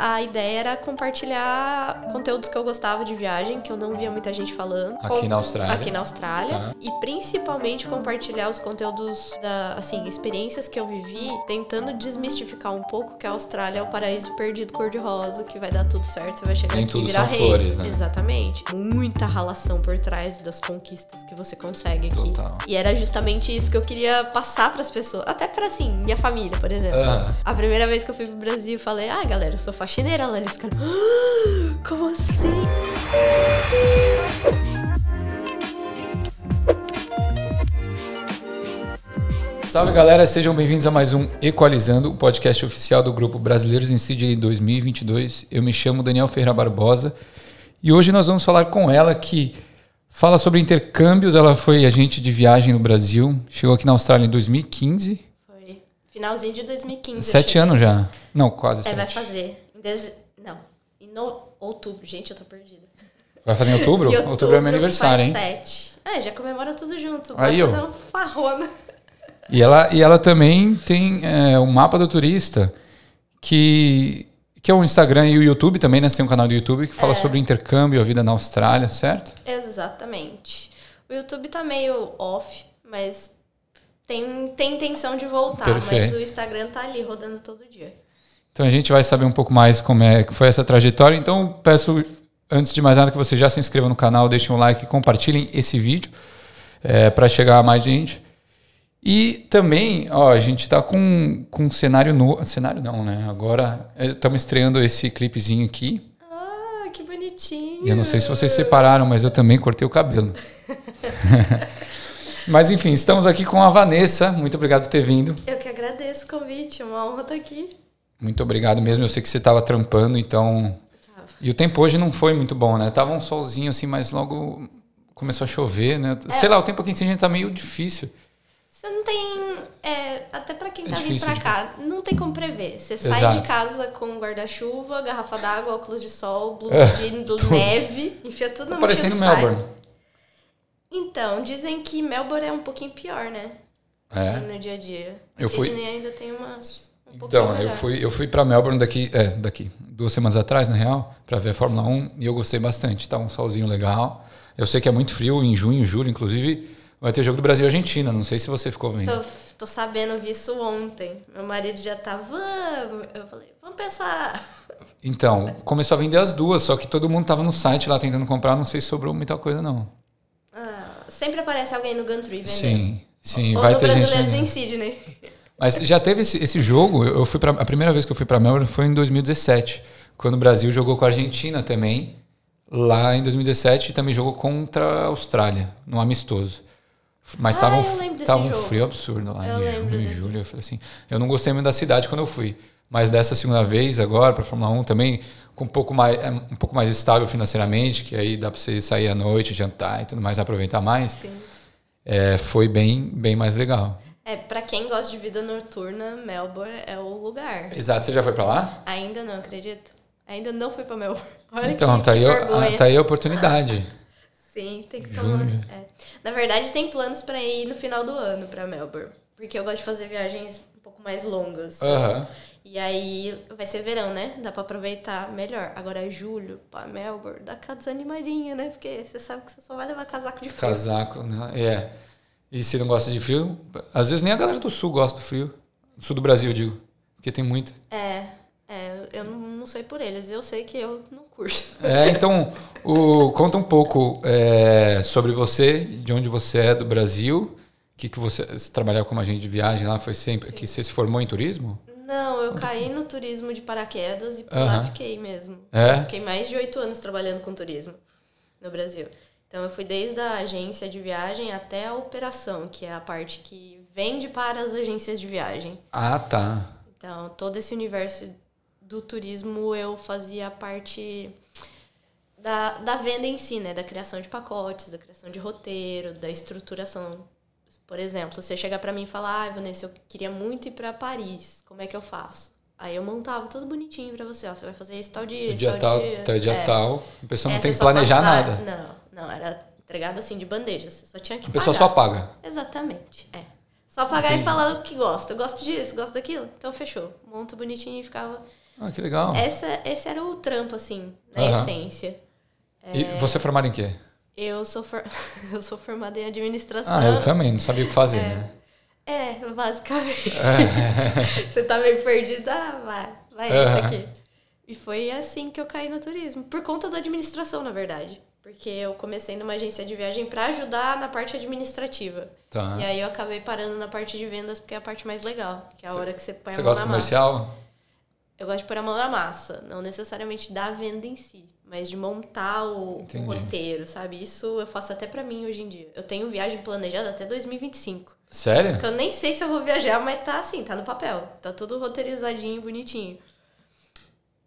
A ideia era compartilhar conteúdos que eu gostava de viagem, que eu não via muita gente falando. Aqui na Austrália. Aqui na Austrália. Tá. E principalmente compartilhar os conteúdos da, assim, experiências que eu vivi, tentando desmistificar um pouco que a Austrália é o paraíso perdido cor-de-rosa, que vai dar tudo certo, você vai chegar Nem aqui e virar são rei. flores, né? Exatamente. Muita ralação por trás das conquistas que você consegue aqui. Total. E era justamente isso que eu queria passar pras pessoas. Até pra, assim, minha família, por exemplo. Aham. A primeira vez que eu fui pro Brasil, eu falei, ah, galera, eu sou faxineira lá. Eles ficaram, "Ah, como assim? Salve galera, sejam bem-vindos a mais um Equalizando, o podcast oficial do grupo Brasileiros em CJ 2022. Eu me chamo Daniel Ferreira Barbosa e hoje nós vamos falar com ela que fala sobre intercâmbios. Ela foi agente de viagem no Brasil, chegou aqui na Austrália em 2015, Foi finalzinho de 2015. eu sete anos já. Não, quase É, sete. vai fazer. Em deze... Não, em no... outubro. Gente, eu tô perdida. Vai fazer em outubro? Em outubro é meu aniversário, hein? Sete. É, já comemora tudo junto. Aí, Vai fazer uma farrona. E ela, e ela também tem é, o mapa do turista, que, que é o Instagram e o YouTube também, né? Você tem um canal do YouTube que É. fala sobre intercâmbio, a vida na Austrália, certo? Exatamente. O YouTube tá meio off, mas tem, tem intenção de voltar. Perfeito. Mas o Instagram tá ali rodando todo dia. Então a gente vai saber um pouco mais como é que foi essa trajetória. Então peço, antes de mais nada, que você já se inscreva no canal, deixem um like e compartilhem esse vídeo para chegar a mais gente. E também, ó, a gente está com, com um cenário novo. Cenário não, né? Agora estamos estreando esse clipezinho aqui. Ah, que bonitinho. E eu não sei se vocês separaram, mas eu também cortei o cabelo. mas enfim, estamos aqui com a Vanessa. Muito obrigado por ter vindo. Eu que agradeço o convite, é uma honra estar aqui. Muito obrigado mesmo. Eu sei que você estava trampando, então. E o tempo hoje não foi muito bom, né? Tava um solzinho assim, mas logo começou a chover, né? É. Sei lá, o tempo aqui em Sydney tá meio difícil. Você não tem. é, até pra quem É tá vindo pra de- cá, não tem como prever. Você sai Exato. de casa com guarda-chuva, garrafa d'água, óculos de sol, blusa É, de tudo. neve, enfia tudo na Tá mochila parecendo e sai. Melbourne. Então, dizem que Melbourne é um pouquinho pior, né? É. No dia a dia. Eu fui- Sydney ainda tem uma. Um Então, eu fui, eu fui para Melbourne daqui, é, daqui, duas semanas atrás, na real, para ver a Fórmula 1 e eu gostei bastante. Tá um solzinho legal. Eu sei que é muito frio, em junho, julho, inclusive, vai ter jogo do Brasil e Argentina. Não sei se você ficou vendo. Tô, tô sabendo, vi isso ontem. Meu marido já tá, vamos. Eu falei, vamos pensar. Então, começou a vender as duas, só que todo mundo tava no site lá tentando comprar, não sei se sobrou muita coisa, não. Ah, sempre aparece alguém no Gantry vendendo. Sim, sim, Ou vai no ter gente. Brasileiros vendendo. em Sydney. Mas já teve esse, esse jogo, eu fui para a primeira vez que eu fui para Melbourne foi em 2017, quando o Brasil jogou com a Argentina também, lá em 2017 e também jogou contra a Austrália, no amistoso. Mas Ah, tava um, tava um frio absurdo lá Eu em junho e desse. julho, eu falei assim, eu não gostei muito da cidade quando eu fui, mas dessa segunda vez agora para Fórmula 1 também com um pouco mais é um pouco mais estável financeiramente, que aí dá para você sair à noite, jantar e tudo mais, aproveitar mais. É, foi bem bem mais legal. É, pra quem gosta de vida noturna, Melbourne é o lugar. Exato, você já foi para lá? Ainda não, acredita? Ainda não fui pra Melbourne. Olha Então, que, tá, que aí, vergonha. tá aí a oportunidade. Sim, tem que tomar. É. Na verdade, tem planos pra ir no final do ano pra Melbourne. Porque eu gosto de fazer viagens um pouco mais longas. Aham. E aí vai ser verão, né? Dá pra aproveitar melhor. Agora, julho, pra Melbourne, dá aquela desanimadinha, né? Porque você sabe que você só vai levar casaco de frio. Casaco, né? É. E se não gosta de frio, às vezes nem a galera do sul gosta do frio. Do sul do Brasil, eu digo. Porque tem muito. É, é, eu não, não sei por eles. Eu sei que eu não curto. É, então, o, conta um pouco é, sobre você, de onde você é do Brasil. Que que você, você trabalhava como agente de viagem lá? Foi sempre que você se formou em turismo? Não, eu caí no turismo de paraquedas e por lá fiquei mesmo. É? Fiquei mais de oito anos trabalhando com turismo no Brasil. Então eu fui desde a agência de viagem até a operação, que é a parte que vende para as agências de viagem. Ah, tá. Então todo esse universo do turismo eu fazia parte da, da venda em si, né? Da criação de pacotes, da criação de roteiro, da estruturação. Por exemplo, você chegar pra mim e falar, ah, Vanessa, eu queria muito ir pra Paris, como é que eu faço? Aí eu montava tudo bonitinho pra você, ó, você vai fazer isso tal dia, isso dia tal, dia. o dia É. tal. A pessoa não É, tem que planejar passar- nada. Não, não, era entregado assim de bandeja, você só tinha que A pessoa pagar. só paga. Exatamente, é. Só pagar e falar o que gosta. Eu gosto disso, gosto daquilo. Então fechou. Monta bonitinho e ficava Ah, que legal. Essa, esse era o trampo, assim, na Aham. essência. E você é formado em quê? Eu sou, for... eu sou formada em administração. Ah, eu também, não sabia o que fazer, né? É, basicamente. Você tá meio perdida, ah, vai, vai esse aqui. E foi assim que eu caí no turismo. Por conta da administração, na verdade. Porque eu comecei numa agência de viagem pra ajudar na parte administrativa. Tá. E aí eu acabei parando na parte de vendas porque é a parte mais legal. Que é a hora que você põe Você a mão gosta na massa. comercial? Eu gosto de pôr a mão na massa. Não necessariamente da venda em si. Mas de montar o, roteiro, sabe? Isso eu faço até pra mim hoje em dia. Eu tenho viagem planejada até 2025. Sério? Porque eu nem sei se eu vou viajar, mas tá assim, tá no papel. Tá tudo roteirizadinho, bonitinho.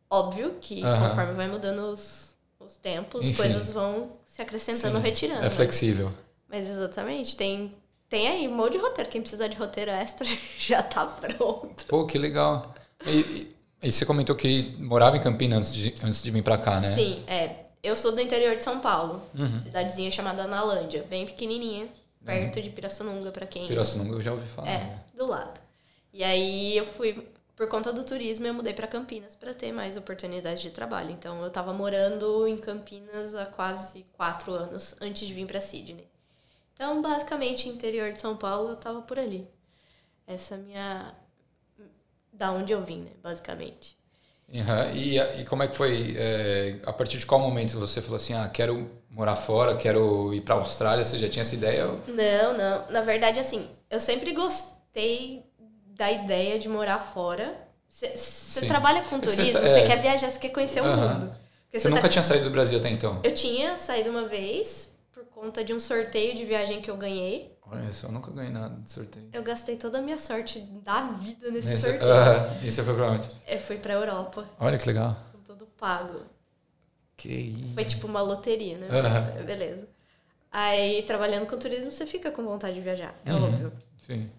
Óbvio que Aham. conforme vai mudando os, os tempos, Enfim. coisas vão se acrescentando, Sim. retirando. É flexível. Mas exatamente, tem, tem aí um monte de roteiro. Quem precisar de roteiro extra já tá pronto. Pô, que legal. E, e- você comentou que morava em Campinas antes de, antes de vir pra cá, né? Sim, é. Eu sou do interior de São Paulo. Uhum. Cidadezinha chamada Analândia. Bem pequenininha. Perto de Pirassununga, pra quem... Pirassununga eu já ouvi falar. É, né? do lado. E aí eu fui, por conta do turismo, eu mudei para Campinas para ter mais oportunidades de trabalho. Então eu tava morando em Campinas há quase quatro anos antes de vir para Sydney. Então, basicamente, interior de São Paulo, eu tava por ali. Essa é a minha. Da onde eu vim, né? Basicamente. Aham. E, e como é que foi? é, a partir de qual momento você falou assim, ah, quero morar fora, quero ir pra Austrália? Você já tinha essa ideia? Não, não. Na verdade, assim, eu sempre gostei da ideia de morar fora. Você trabalha com que você turismo, tá- você é. quer viajar, você quer conhecer o Aham. mundo. Você tá- nunca tinha saído do Brasil até então? Eu tinha saído uma vez por conta de um sorteio de viagem que eu ganhei. Olha só, eu nunca ganhei nada de sorteio. Eu gastei toda a minha sorte da vida nesse Nesse- sorteio. Aham. E você foi pra onde? Eu fui pra Europa, Olha que legal. com tudo pago. Que isso. Foi tipo uma loteria, né? Aham. Beleza. Aí, trabalhando com turismo, você fica com vontade de viajar, é Uhum. óbvio. Sim.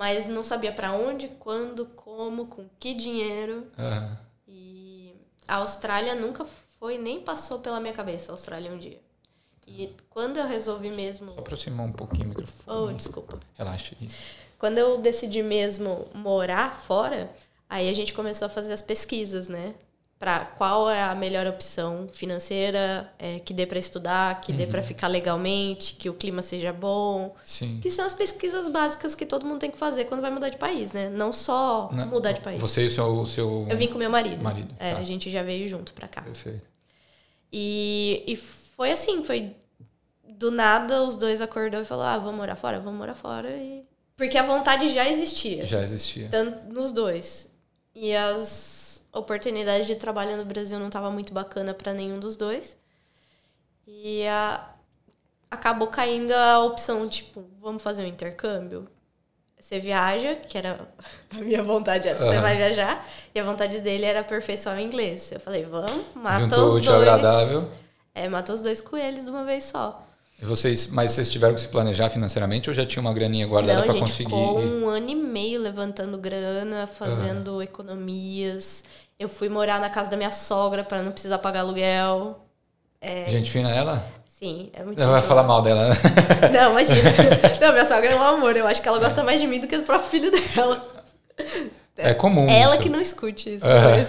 Mas não sabia pra onde, quando, como, com que dinheiro. Aham. E a Austrália nunca foi, nem passou pela minha cabeça, a Austrália um dia. E quando eu resolvi mesmo. Só aproximar um pouquinho o Oh, microfone. desculpa. Relaxa. Quando eu decidi mesmo morar fora, aí a gente começou a fazer as pesquisas, né? Pra qual é a melhor opção financeira, é, que dê pra estudar, que dê Uhum. pra ficar legalmente, que o clima seja bom. Sim. Que são as pesquisas básicas que todo mundo tem que fazer quando vai mudar de país, né? Não só Na- mudar de país. Você e o seu... seu... Eu vim com meu marido. Marido, É, tá. a gente já veio junto pra cá. Perfeito. E, e foi assim, foi do nada os dois acordou e falou: "Ah, vamos morar fora, vamos morar fora" e porque a vontade já existia, Já existia. tanto nos dois. E as oportunidades de trabalho no Brasil não tava muito bacana para nenhum dos dois. E a, acabou caindo a opção tipo, vamos fazer um intercâmbio. Você viaja, que era a minha vontade era, você Aham. vai viajar, e a vontade dele era aperfeiçoar o inglês. Eu falei, vamos, mata Juntou os dois. agradável. É, mata os dois coelhos de uma vez só. E vocês, mas vocês tiveram que se planejar financeiramente ou já tinha uma graninha guardada a para conseguir? ficou um ano e meio levantando grana, fazendo economias. Eu fui morar na casa da minha sogra para não precisar pagar aluguel. Gente fina ela? Sim, é muito Ela vai falar mal dela, né? Não, imagina. Não, minha sogra é um amor. Eu acho que ela gosta mais de mim do que do próprio filho dela. É comum Ela isso. que não escute isso, mas,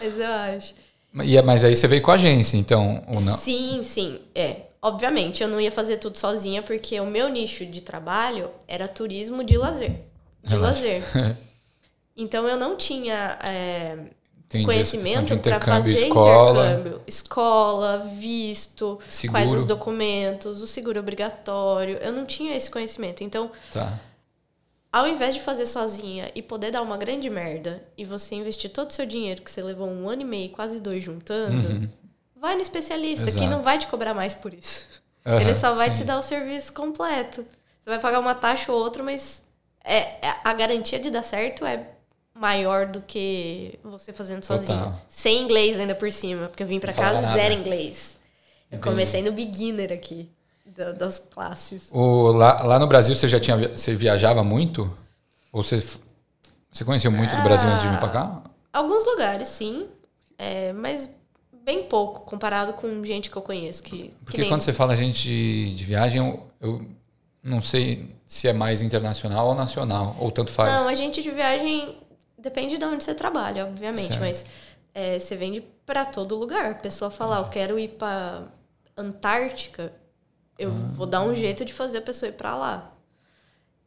mas eu acho. E é- Mas aí você veio com a agência, então, ou não? Sim, sim. É. Obviamente, eu não ia fazer tudo sozinha, porque o meu nicho de trabalho era turismo de lazer. De Relaxa. lazer. Então eu não tinha é, conhecimento para fazer escola. intercâmbio. Escola, visto, Seguro. quais os documentos, o seguro obrigatório. Eu não tinha esse conhecimento. Então, Tá. ao invés de fazer sozinha e poder dar uma grande merda e você investir todo o seu dinheiro que você levou um ano e meio, quase dois juntando, vai no especialista, que Uhum. Exato. não vai te cobrar mais por isso. Aham, Ele só vai sim. te dar o serviço completo. Você vai pagar uma taxa ou outra, mas é, é- a garantia de dar certo é maior do que você fazendo Total. sozinho. Sem inglês ainda por cima, porque eu vim cá falava nada. zero inglês. Eu Entendi. comecei no beginner aqui, da- das classes. O, lá, lá no Brasil você já tinha você viajava muito? Ou você, você conheceu muito do Brasil antes de vir pra cá? Alguns lugares, sim, é, mas bem pouco comparado com gente que eu conheço. Que, que Porque nem- quando você fala gente de, de viagem, eu, eu não sei se é mais internacional ou nacional, ou tanto faz. Não, a gente de viagem Depende de onde você trabalha, obviamente, Certo. mas é, você vende pra todo lugar. A pessoa falar, eu quero ir pra Antártica, eu vou dar um jeito de fazer a pessoa ir pra lá.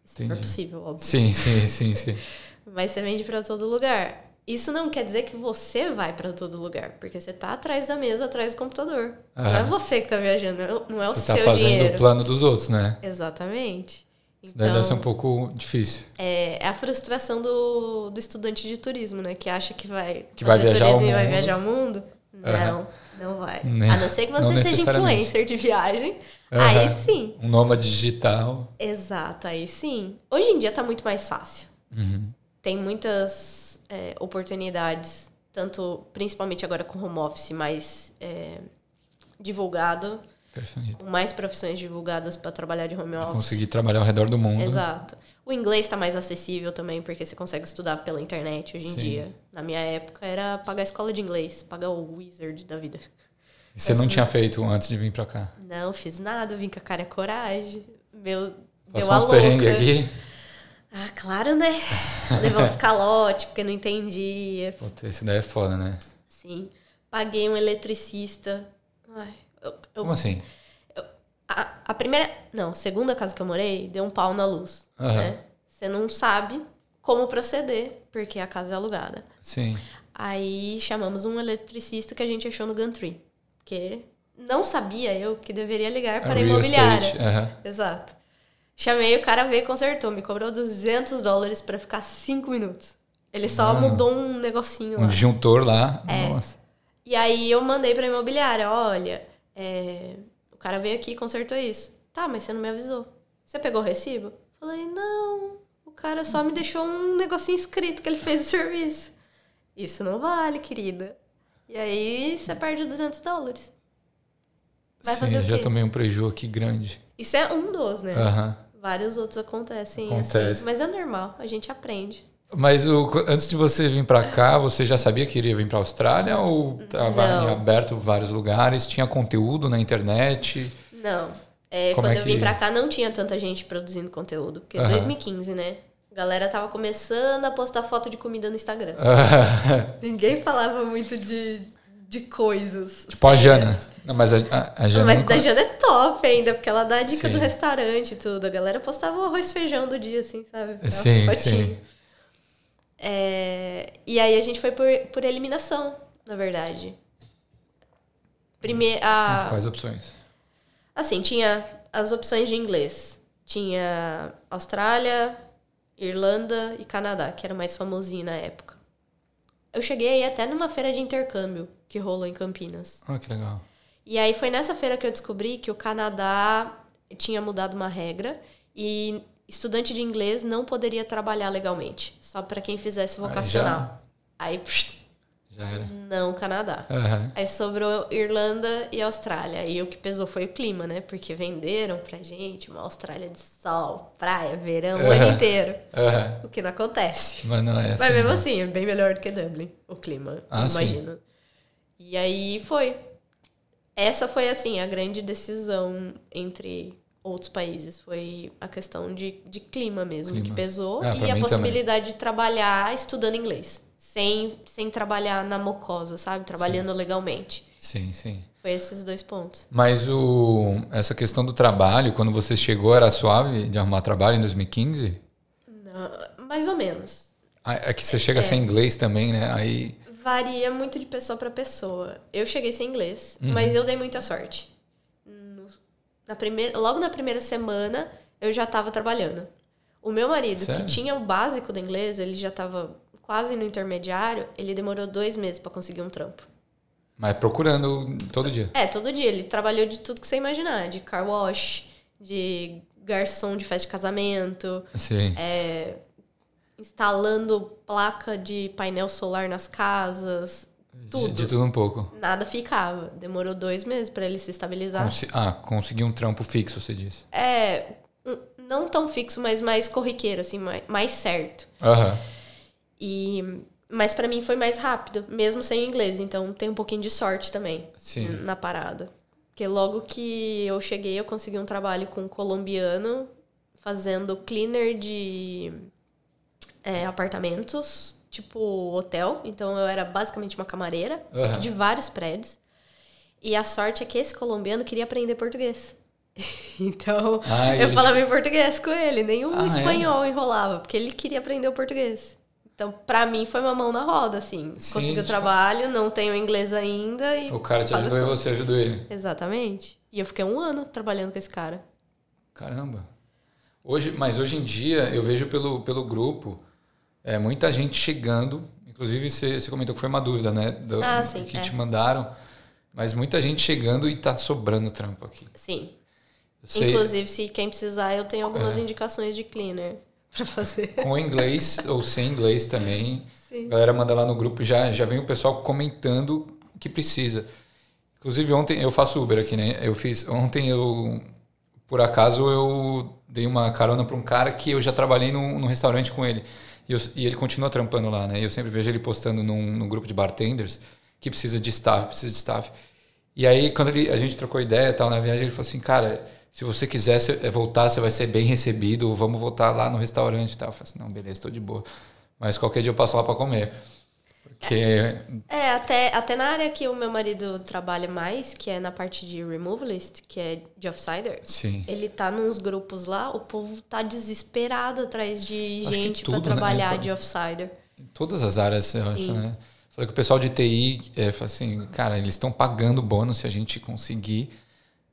Se for possível, óbvio. Sim, sim, sim, sim. Mas você vende pra todo lugar. Isso não quer dizer que você vai pra todo lugar, porque você tá atrás da mesa, atrás do computador. Não é Aham. você que tá viajando, não é o- não é o Você seu tá fazendo dinheiro. o plano dos outros, né? Exatamente. Então, deve ser um pouco difícil. é, é a frustração do, do estudante de turismo, né? Que acha que vai Que vai viajar turismo o e vai mundo. viajar o mundo. Não, Aham. não vai. Nem- a não ser que você seja influencer de viagem. Aham. Aí sim. Um nômade digital. Exato, aí sim. Hoje em dia tá muito mais fácil. Uhum. Tem muitas é, oportunidades, tanto principalmente agora com home office mais é, divulgado, Perfeito. com mais profissões divulgadas para trabalhar de home office. Conseguir trabalhar ao redor do mundo. Exato. O inglês está mais acessível também, porque você consegue estudar pela internet hoje em Sim. dia. Na minha época era pagar a escola de inglês, pagar o Wizard da vida. E você não tinha feito antes de vir pra cá? Não fiz nada, vim com a cara e a coragem. Meu, deu Passou a uns louca. aqui? Ah, claro, né? Levei uns calotes, porque não entendia. Puta, esse daí é foda, né? Sim. Paguei um eletricista. Ai, eu, eu- Como assim? a, a primeira. Não, segunda casa que eu morei, deu um pau na luz. Aham. Né? Você não sabe como proceder, porque a casa é alugada. Sim. Aí chamamos um eletricista que a gente achou no Gantry. Porque não sabia eu que deveria ligar para a Real imobiliária. aham. Exato. Chamei, o cara veio e consertou. Me cobrou 200 dólares para ficar 5 minutos. Ele só Mano. mudou um negocinho Um lá. disjuntor lá. É. Nossa. E aí eu mandei pra imobiliária, olha, é, o cara veio aqui e consertou isso. Tá, mas você não me avisou. Você pegou o recibo? Falei, não, o cara só me deixou um negocinho escrito que ele fez o serviço. Isso não vale, querida. E aí você perde 200 dólares. Vai Sim, fazer o já quê? tomei um prejuízo aqui grande. Isso é um dos, né? Aham. Vários outros acontecem Acontece. assim. Mas é normal, a gente aprende. Mas o, antes de você vir pra cá, você já sabia que iria vir pra Austrália ou tava Não. em aberto vários lugares? Tinha conteúdo na internet? Não. É, quando é eu vim que- pra cá, não tinha tanta gente produzindo conteúdo. Porque Aham. 2015, né? A galera tava começando a postar foto de comida no Instagram. Ninguém falava muito de, de coisas. tipo a sérias. Jana. Não, mas a, a, a Jana. Mas nunca- da Jana é top ainda, porque ela dá a dica Sim. do restaurante e tudo. A galera postava o arroz e feijão do dia, assim, sabe? Sim, sim. É, E aí a gente foi por, por eliminação, na verdade. Primeiro, a, Quais opções? Assim, tinha as opções de inglês. Tinha Austrália, Irlanda e Canadá, que era o mais famosinho na época. Eu cheguei aí até numa feira de intercâmbio que rolou em Campinas. Ah, que legal. E aí foi nessa feira que eu descobri que o Canadá tinha mudado uma regra e estudante de inglês não poderia trabalhar legalmente, só para quem fizesse Aí vocacional. Aí, psh, Já era. não Canadá. Aham. Aí sobrou Irlanda e Austrália. E o que pesou foi o clima, né? Porque venderam pra gente uma Austrália de sol, praia, verão, o ano inteiro. Aham. O que não acontece. Mas não é assim. Mas mesmo né? assim, é bem melhor do que Dublin, o clima, Ah, eu sim. imagino. E aí foi. Essa foi, assim, a grande decisão entre outros países. Foi a questão de, de clima mesmo, Clima. que pesou. Ah, e a possibilidade de trabalhar estudando inglês. Sem, sem trabalhar na mocosa, sabe? Trabalhando legalmente. Sim, sim. Foi esses dois pontos. Mas o, essa questão do trabalho, quando você chegou, era suave de arrumar trabalho em 2015? Não, mais ou menos. Ah, É que você chega sem inglês também, né? Aí. Varia muito de pessoa para pessoa. Eu cheguei sem inglês, Uhum. mas eu dei muita sorte. Na primeira, logo na primeira semana, eu já estava trabalhando. O meu marido, Sério? que tinha o básico do inglês, ele já estava quase no intermediário, ele demorou dois meses para conseguir um trampo. Mas procurando todo dia. É, todo dia. Ele trabalhou de tudo que você imaginar. De car wash, de garçom de festa de casamento, Sim. É, instalando placa de painel solar nas casas, tudo. de tudo um pouco. Nada ficava. Demorou dois meses para ele se estabilizar. Consi- ah, conseguir um trampo fixo, você disse. É, não tão fixo, mas mais corriqueiro, assim, mais, mais certo. Aham. E, mas para mim foi mais rápido, mesmo sem inglês. Então tem um pouquinho de sorte também Sim. na parada. Porque logo que eu cheguei, eu consegui um trabalho com um colombiano fazendo cleaner de é, apartamentos tipo hotel, então eu era basicamente uma camareira, que de vários prédios. E a sorte é que esse colombiano queria aprender português. então, Ah, eu ele falava em português com ele, nenhum Ah, é? espanhol enrolava, porque ele queria aprender o português. Então, pra mim, foi uma mão na roda, assim. Sim, Consegui o tipo- trabalho, não tenho inglês ainda e... O cara te ajudou e você ajudou ele. Exatamente. E eu fiquei um ano trabalhando com esse cara. Caramba. Hoje, mas hoje em dia eu vejo pelo, pelo grupo é, muita gente chegando. Inclusive você, você comentou que foi uma dúvida, né? Do, Ah, sim, Que é. te mandaram. Mas muita gente chegando e tá sobrando trampo aqui. Sim. Sei, É. Inclusive, se quem precisar, eu tenho algumas indicações de cleaner pra fazer. com inglês ou sem inglês também. Sim. A galera manda lá no grupo já já vem o pessoal comentando que precisa. Inclusive ontem eu faço Uber aqui, né? Eu fiz ontem eu por acaso eu dei uma carona para um cara que eu já trabalhei num, num restaurante com ele e, eu- e ele continua trampando lá, né? Eu sempre vejo ele postando num, num grupo de bartenders que precisa de staff, precisa de staff. E aí quando ele, a gente trocou ideia tal na viagem ele falou assim, cara, se você quiser é, voltar, você vai ser bem recebido. Vamos voltar lá no restaurante e tal. Eu falei assim, não, beleza, estou de boa. Mas qualquer dia eu passo lá para comer. Porque É, até, até na área que o meu marido trabalha mais, que é na parte de removalist, que é de offsider, sim. ele tá nos grupos lá, o povo tá desesperado atrás de Acho que gente pra tudo, né? trabalhar de offsider. Em todas as áreas, eu acho, Sim. né? Falei que o pessoal de TI, é, assim, cara, eles estão pagando bônus se a gente conseguir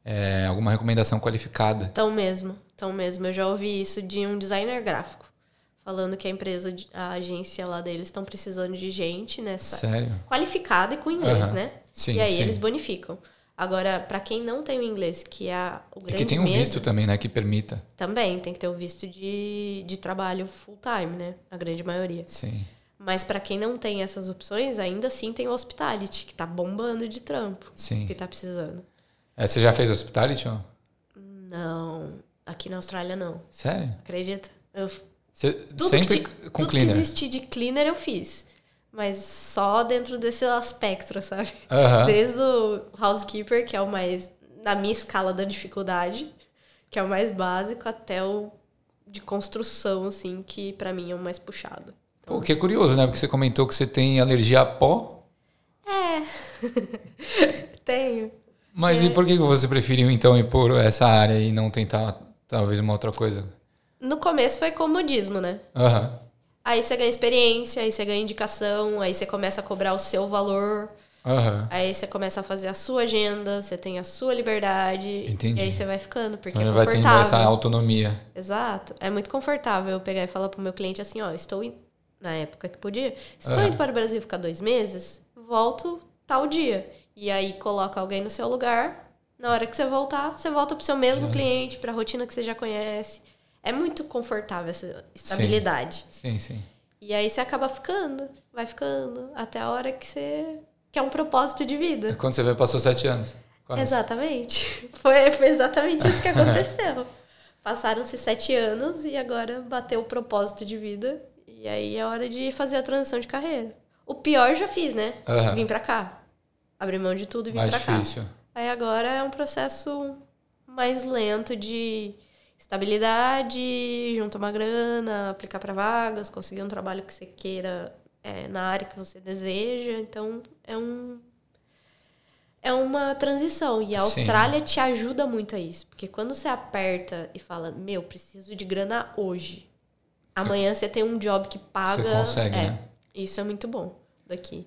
é, alguma recomendação qualificada. Então mesmo, então mesmo. Eu já ouvi isso de um designer gráfico. Falando que a empresa, a agência lá deles estão precisando de gente nessa Sério? qualificada e com inglês, Aham. né? Sim, e aí sim. eles bonificam. Agora, pra quem não tem o inglês, que é o E grande que tem um medo, visto também, né, que permita. também tem que ter o visto de, de trabalho full time, né? A grande maioria. Sim. Mas pra quem não tem essas opções, ainda assim tem o hospitality, que tá bombando de trampo, Sim. que tá precisando. É, você já fez hospitality? ó? Não, aqui na Austrália não. Sério? Acredita? Eu Você, Tudo sempre que, com tudo cleaner? que existir de cleaner eu fiz. Mas só dentro desse aspecto, sabe? Aham. Desde o housekeeper, que é o mais. Na minha escala da dificuldade, que é o mais básico, até o de construção, assim, que pra mim é o mais puxado. Pô, que é curioso, né? Porque você comentou que você tem alergia a pó. Tenho. Mas É. e por que que você preferiu, então, ir por essa área e não tentar, talvez, uma outra coisa? No começo foi comodismo, né? Aham. Aí você ganha experiência, aí você ganha indicação, aí você começa a cobrar o seu valor. Aham. Aí você começa a fazer a sua agenda, você tem a sua liberdade. Entendi. E aí você vai ficando, porque Então é ele vai tendo confortável. essa autonomia. Exato. É muito confortável eu pegar e falar pro meu cliente assim, ó, estou in... na época que podia, estou Aham. indo para o Brasil ficar dois meses, volto tal dia. E aí coloca alguém no seu lugar. Na hora que você voltar, você volta pro seu mesmo cliente, pra rotina que você já conhece. É muito confortável essa estabilidade. Sim, sim. E aí você acaba ficando, vai ficando, até a hora que você quer um propósito de vida. Quando você vê, passou sete anos. Quase. Exatamente. Foi, foi exatamente isso que aconteceu. Passaram-se sete anos e agora bateu o propósito de vida. E aí é hora de fazer a transição de carreira. O pior já fiz, né? Aham. Vim pra cá. Abrir mão de tudo e vim Mais pra difícil. cá. Aí agora é um processo mais lento de estabilidade, juntar uma grana, aplicar para vagas, conseguir um trabalho que você queira é, na área que você deseja. Então é um é uma transição e a Sim. Austrália te ajuda muito a isso, porque quando você aperta e fala, meu, preciso de grana hoje. Amanhã você tem um job que paga. Você consegue, é, né? Isso é muito bom daqui.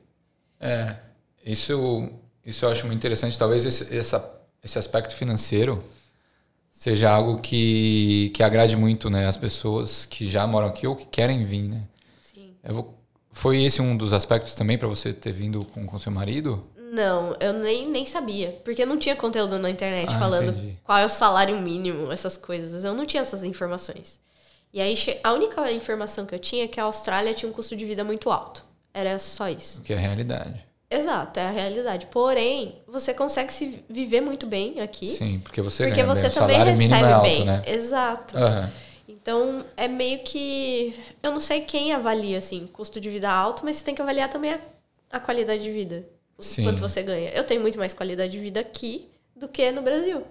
É, isso, isso eu acho muito interessante. Talvez esse, essa, esse aspecto financeiro seja algo que, que agrade muito né, as pessoas que já moram aqui ou que querem vir, né? Sim. Vou- foi esse um dos aspectos também para você ter vindo com, com seu marido? Não, eu nem, nem sabia. Porque não tinha conteúdo na internet Ah, falando entendi. qual é o salário mínimo, essas coisas. Eu não tinha essas informações. E aí, a única informação que eu tinha é que a Austrália tinha um custo de vida muito alto. Era só isso. O que é a realidade. Exato, é a realidade. Porém, você consegue se viver muito bem aqui. Sim, porque você porque ganha você bem. Também mínimo recebe é alto, bem. né? Exato. Aham. Então, é meio que. Eu não sei quem avalia, assim, custo de vida alto, mas você tem que avaliar também a, a qualidade de vida. Sim. Quanto você ganha. Eu tenho muito mais qualidade de vida aqui do que no Brasil.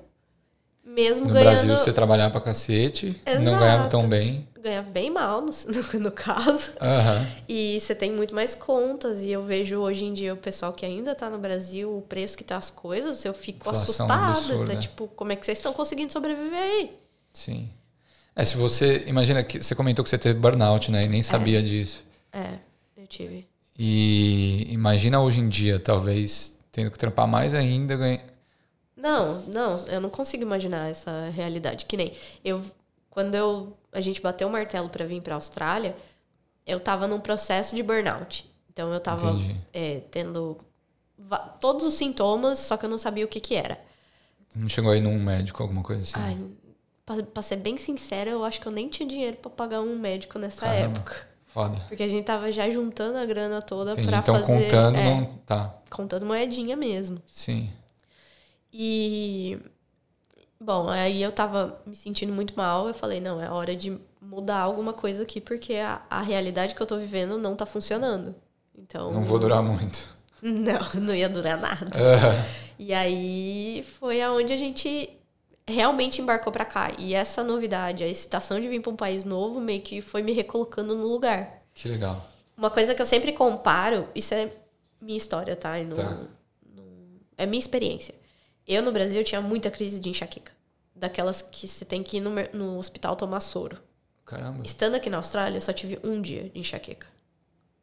Mesmo No ganhando. Brasil você trabalhava pra cacete, não ganhava tão Exato. bem. Ganhava bem mal, no, no, no caso. Aham. E você tem muito mais contas. E eu vejo hoje em dia o pessoal que ainda tá no Brasil, o preço que tá as coisas, eu fico Inflação assustada. absurda. Tá, tipo, como é que vocês estão conseguindo sobreviver aí? Sim. É, se você. Imagina que você comentou que você teve burnout, né? E nem sabia disso. É, eu tive. E imagina hoje em dia, talvez, tendo que trampar mais ainda, ganha... Não, não, eu não consigo imaginar essa realidade. Que nem eu, quando eu, a gente bateu o martelo para vir para Austrália, eu tava num processo de burnout. Então eu tava é, tendo todos os sintomas, só que eu não sabia o que que era. não chegou aí num médico, alguma coisa assim. Ai, pra, ser bem sincera, eu acho que eu nem tinha dinheiro pra pagar um médico nessa Caramba. época. Foda. Porque a gente tava já juntando a grana toda pra Então fazer. contando, é, não. Tá. contando moedinha mesmo. Sim. E. Bom, aí eu tava me sentindo muito mal. Eu falei, não, é hora de mudar alguma coisa aqui, porque a, a realidade que eu tô vivendo não tá funcionando. Então. Não vou durar muito. Não, não ia durar nada. Aham. E aí foi aonde a gente realmente embarcou pra cá. E essa novidade, a excitação de vir pra um país novo, meio que foi me recolocando no lugar. Que legal. Uma coisa que eu sempre comparo, isso é minha história, tá? Não, Tá. não- é minha experiência. Eu no Brasil tinha muita crise de enxaqueca. Daquelas que você tem que ir no, no hospital tomar soro. Caramba. Estando aqui na Austrália, eu só tive um dia de enxaqueca.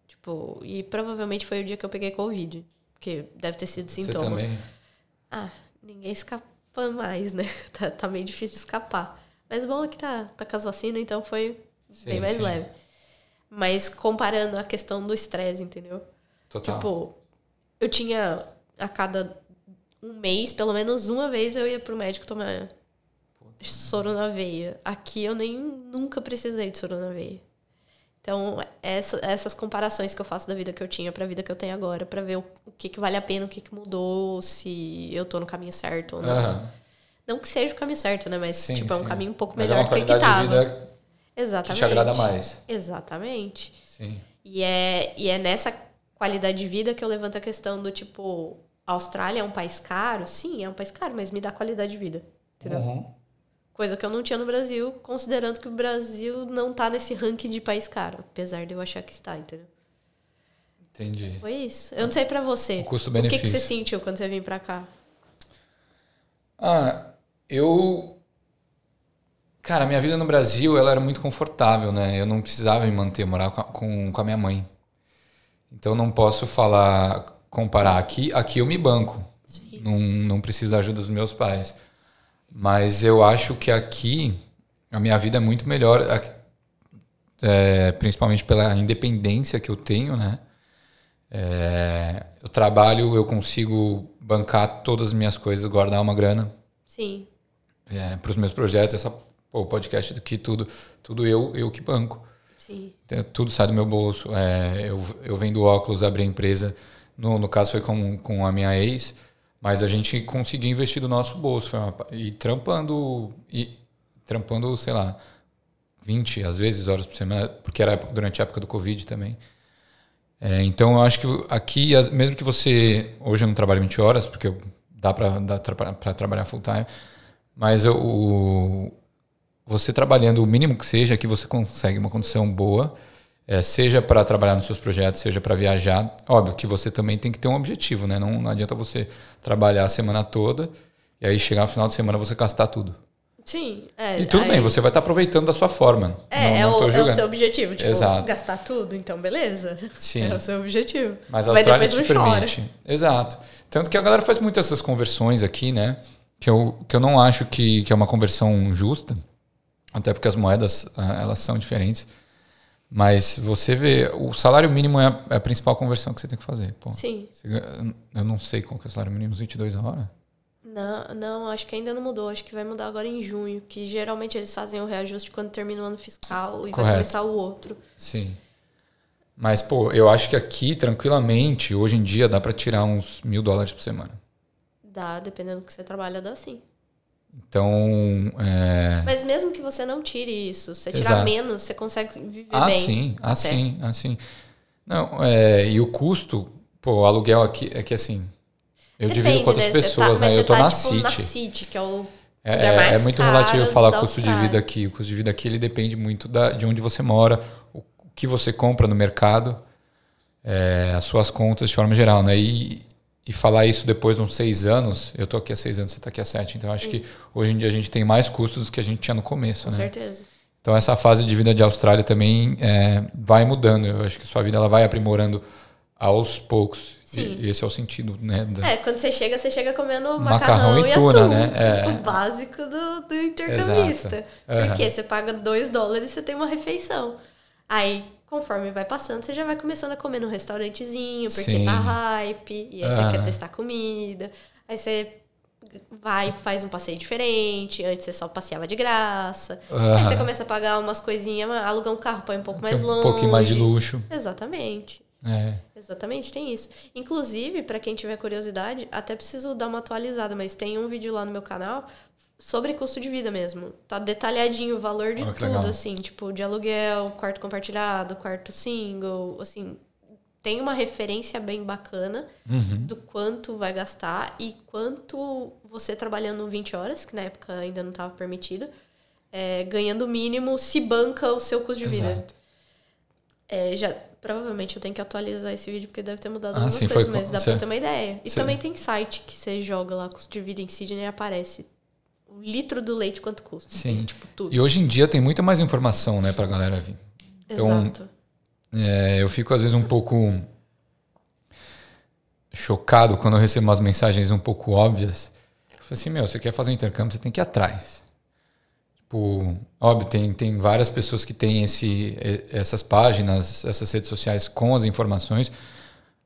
Tipo, e provavelmente foi o dia que eu peguei Covid. Porque deve ter sido Você sintoma. também? Ah, ninguém escapa mais, né? Tá, tá meio difícil escapar. Mas bom é que tá, tá com as vacinas, então foi bem Sim, mais sim. leve. Mas comparando a questão do estresse, entendeu? Total. Tipo, eu tinha a cada um mês, pelo menos uma vez eu ia pro médico tomar soro na veia. Aqui eu nem nunca precisei de soro na veia. Então, essa- essas comparações que eu faço da vida que eu tinha pra vida que eu tenho agora, pra ver o, o que, que vale a pena, o que, que mudou, se eu tô no caminho certo ou não. Aham. Não que seja o caminho certo, né? Mas, Sim, tipo, é um sim. caminho um pouco Mas é melhor uma do que que tava. de vida Exatamente. que te agrada mais. Exatamente. Sim. E é, e é nessa qualidade de vida que eu levanto a questão do tipo, a Austrália é um país caro? Sim, é um país caro, mas me dá qualidade de vida. Entendeu? Uhum. Coisa que eu não tinha no Brasil, considerando que o Brasil não tá nesse ranking de país caro. Apesar de eu achar que está, entendeu? Entendi. Foi isso. Eu não sei pra você. O O que, custo-benefício. que você sentiu quando você veio pra cá? Ah, eu. Cara, minha vida no Brasil ela era muito confortável, né? Eu não precisava me manter, eu morava com a, com, com a minha mãe. Então não posso falar, comparar. Aqui, aqui eu me banco. Não, não preciso da ajuda dos meus pais. Mas eu acho que aqui a minha vida é muito melhor, é, principalmente pela independência que eu tenho, né? É, eu trabalho, eu consigo bancar todas as minhas coisas, guardar uma grana Sim. para os meus projetos, essa, pô, o podcast aqui, tudo, tudo eu, eu que banco. Sim. Então, Tudo sai do meu bolso. É, eu, eu vendo óculos, abri a empresa. No, no caso foi com, com a minha ex, mas a gente conseguiu investir do nosso bolso. Uma, e trampando, e trampando, sei lá, 20 às vezes horas por semana, porque era durante a época do Covid também. É, então eu acho que aqui, mesmo que você. Hoje eu não trabalho 20 horas, porque dá para trabalhar full time, mas eu- o, você trabalhando o mínimo que seja, que você consegue uma condição boa, é, seja para trabalhar nos seus projetos, seja para viajar. Óbvio que você também tem que ter um objetivo, né? Não, não adianta você trabalhar a semana toda e aí chegar no final de semana você gastar tudo. Sim. É, E tudo aí- bem, você vai estar aproveitando da sua forma. É, não, não é, o, é o seu objetivo, tipo, Exato. gastar tudo, então beleza. Sim. É o seu objetivo. Mas a Austrália te não chora. permite. Exato. Tanto que a galera faz muito essas conversões aqui, né? Que eu, que eu não acho que, que é uma conversão justa. Até porque as moedas, ah, elas são diferentes. Mas você vê, o salário mínimo é a, é a principal conversão que você tem que fazer. Pô, Sim. você eu não sei qual que é o salário mínimo, uns 22 a hora? Não, não, acho que ainda não mudou. Acho que vai mudar agora em junho. Que geralmente eles fazem o reajuste quando termina o ano fiscal e Correto. vai começar o outro. Sim. Mas, pô, eu acho que aqui, tranquilamente, hoje em dia, dá para tirar uns mil dólares por semana. Dá, dependendo do que você trabalha, dá sim. Então, é... Mas mesmo que você não tire isso, você tirar Exato. menos, você consegue viver Ah, bem. sim, ah, sim, ah, sim. Não, é, e o custo, pô, o aluguel aqui é que assim, eu divido com outras né? Você pessoas, tá, né? Eu tô tá, na tipo, City. na City, que é o É, é- é muito relativo falar custo de vida aqui. O custo de vida aqui ele depende muito da, de onde você mora, o, o que você compra no mercado, é, as suas contas de forma geral, né? E, e falar isso depois de uns seis anos, eu tô aqui há seis anos, você tá aqui há sete, então acho que hoje em dia a gente tem mais custos do que a gente tinha no começo, Com né? certeza. Então essa fase de vida de Austrália também é, vai mudando. Eu acho que sua vida ela vai aprimorando aos poucos. Sim. E, esse é o sentido, né? da- É, quando você chega, você chega comendo Macarrão macarrão, e tuna, atum. né? É. O básico do, do intercambista. Exato. Porque você paga 2 dólares e você tem uma refeição. Aí, conforme vai passando, você já vai começando a comer num restaurantezinho, porque Sim. tá hype, e aí você Aham. quer testar comida. Aí você vai faz um passeio diferente, antes você só passeava de graça. Aí Aham. você começa a pagar umas coisinhas, aluga um carro pra ir um pouco mais um longe. pouquinho mais de luxo. Exatamente. É. Exatamente, tem isso. Inclusive, para quem tiver curiosidade, até preciso dar uma atualizada, mas tem um vídeo lá no meu canal sobre custo de vida mesmo. Tá detalhadinho o valor de Ah, tudo, legal. assim, tipo, de aluguel, quarto compartilhado, quarto single, assim, tem uma referência bem bacana Uhum. do quanto vai gastar e quanto você trabalhando 20 horas, que na época ainda não estava permitido, é, ganhando o mínimo, se banca o seu custo de vida. Exato. É, já, provavelmente eu tenho que atualizar esse vídeo porque deve ter mudado Ah, algumas sim, coisas, mas dá você- pra ter uma ideia. E você- também tem site que você joga lá, custo de vida em Sydney, e aparece litro do leite quanto custa. Sim. Tipo, tudo. E hoje em dia tem muita mais informação, né, pra galera vir. então- Exato. É, eu fico às vezes um pouco chocado quando eu recebo umas mensagens um pouco óbvias. Eu falo assim, meu, você quer fazer um intercâmbio, você tem que ir atrás. Tipo, óbvio, tem, tem várias pessoas que têm esse, essas páginas, essas redes sociais com as informações,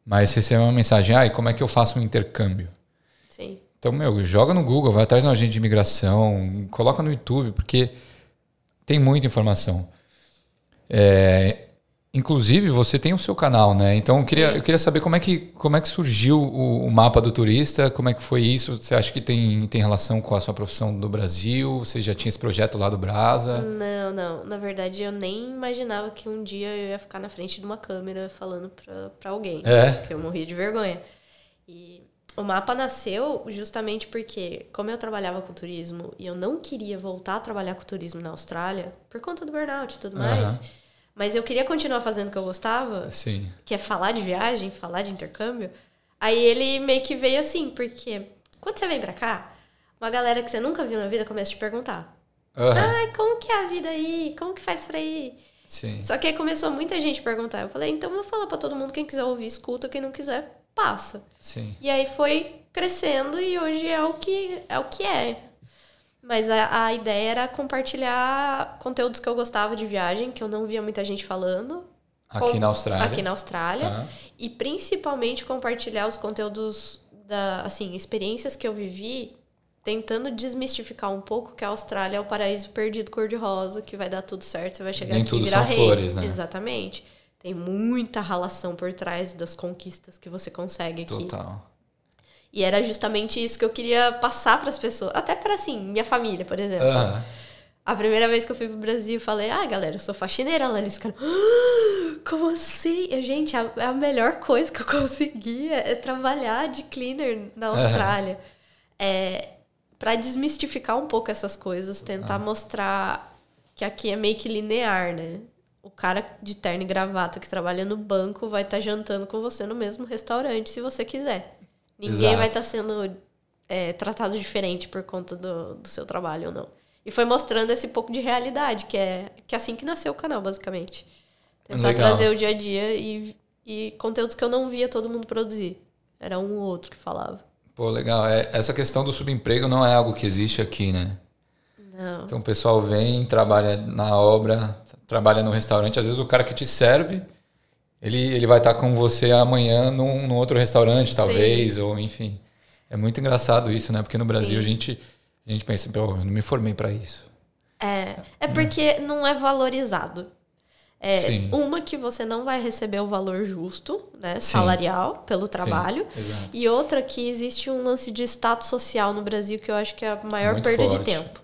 mas recebe uma mensagem, ah, e como é que eu faço um intercâmbio? Sim. Então, meu, joga no Google, vai atrás de um agente de imigração, coloca no YouTube, porque tem muita informação. É, inclusive, você tem o seu canal, né? Então, eu queria, eu queria saber como é que, como é que surgiu o, o mapa do turista, como é que foi isso? Você acha que tem, tem relação com a sua profissão do Brasil? Você já tinha esse projeto lá do Brasa? Não, não. Na verdade, eu nem imaginava que um dia eu ia ficar na frente de uma câmera falando pra, pra alguém. É? Porque eu morria de vergonha. E o mapa nasceu justamente porque, como eu trabalhava com turismo e eu não queria voltar a trabalhar com turismo na Austrália, por conta do burnout e tudo mais, Aham. mas eu queria continuar fazendo o que eu gostava, Sim. que é falar de viagem, falar de intercâmbio. Aí ele meio que veio assim, porque quando você vem pra cá, uma galera que você nunca viu na vida começa a te perguntar. Aham. Ai, como que é a vida aí? Como que faz pra ir? Sim. Só que aí começou muita gente a perguntar. Eu falei, então eu vou falar pra todo mundo, quem quiser ouvir, escuta, quem não quiser, passa. Sim. E aí foi crescendo e hoje é o que é. O que é. Mas a, a ideia era compartilhar conteúdos que eu gostava de viagem, que eu não via muita gente falando. Aqui na Austrália. Aqui na Austrália. Tá. E principalmente compartilhar os conteúdos da, assim, experiências que eu vivi, tentando desmistificar um pouco que a Austrália é o paraíso perdido cor-de-rosa, que vai dar tudo certo, você vai chegar Nem aqui tudo e virar são rei. flores, né? Exatamente. Tem muita ralação por trás das conquistas que você consegue aqui. Total. E era justamente isso que eu queria passar para as pessoas, até para assim, minha família, por exemplo. A primeira vez que eu fui pro Brasil, eu falei, ah, galera, eu sou faxineira lá. Eles ficaram, "Ah, como assim? Eu, gente, a, a melhor coisa que eu consegui é, é trabalhar de cleaner na Austrália. É, para desmistificar um pouco essas coisas, tentar mostrar que aqui é meio que linear, né? O cara de terno e gravata que trabalha no banco vai estar jantando com você no mesmo restaurante, se você quiser. Ninguém Exato. vai estar sendo é, tratado diferente por conta do, do seu trabalho ou não. E foi mostrando esse pouco de realidade, que é, que é assim que nasceu o canal, basicamente. Tentar Legal. trazer o dia a dia e, e conteúdos que eu não via todo mundo produzir. Era um ou outro que falava. Pô, legal. É, essa questão do subemprego não é algo que existe aqui, né? Não. Então o pessoal vem, trabalha na obra, trabalha no restaurante. Às vezes o cara que te serve, ele, ele vai estar com você amanhã num, num outro restaurante, talvez, ou enfim. É muito engraçado isso, né? Porque no Brasil a gente, a gente pensa, pô, eu não me formei para isso. É, é porque não é valorizado. É, Sim. uma que você não vai receber o valor justo, né, Sim. salarial, pelo trabalho. Sim. E outra que existe um lance de status social no Brasil que eu acho que é a maior Muito perda de forte. tempo.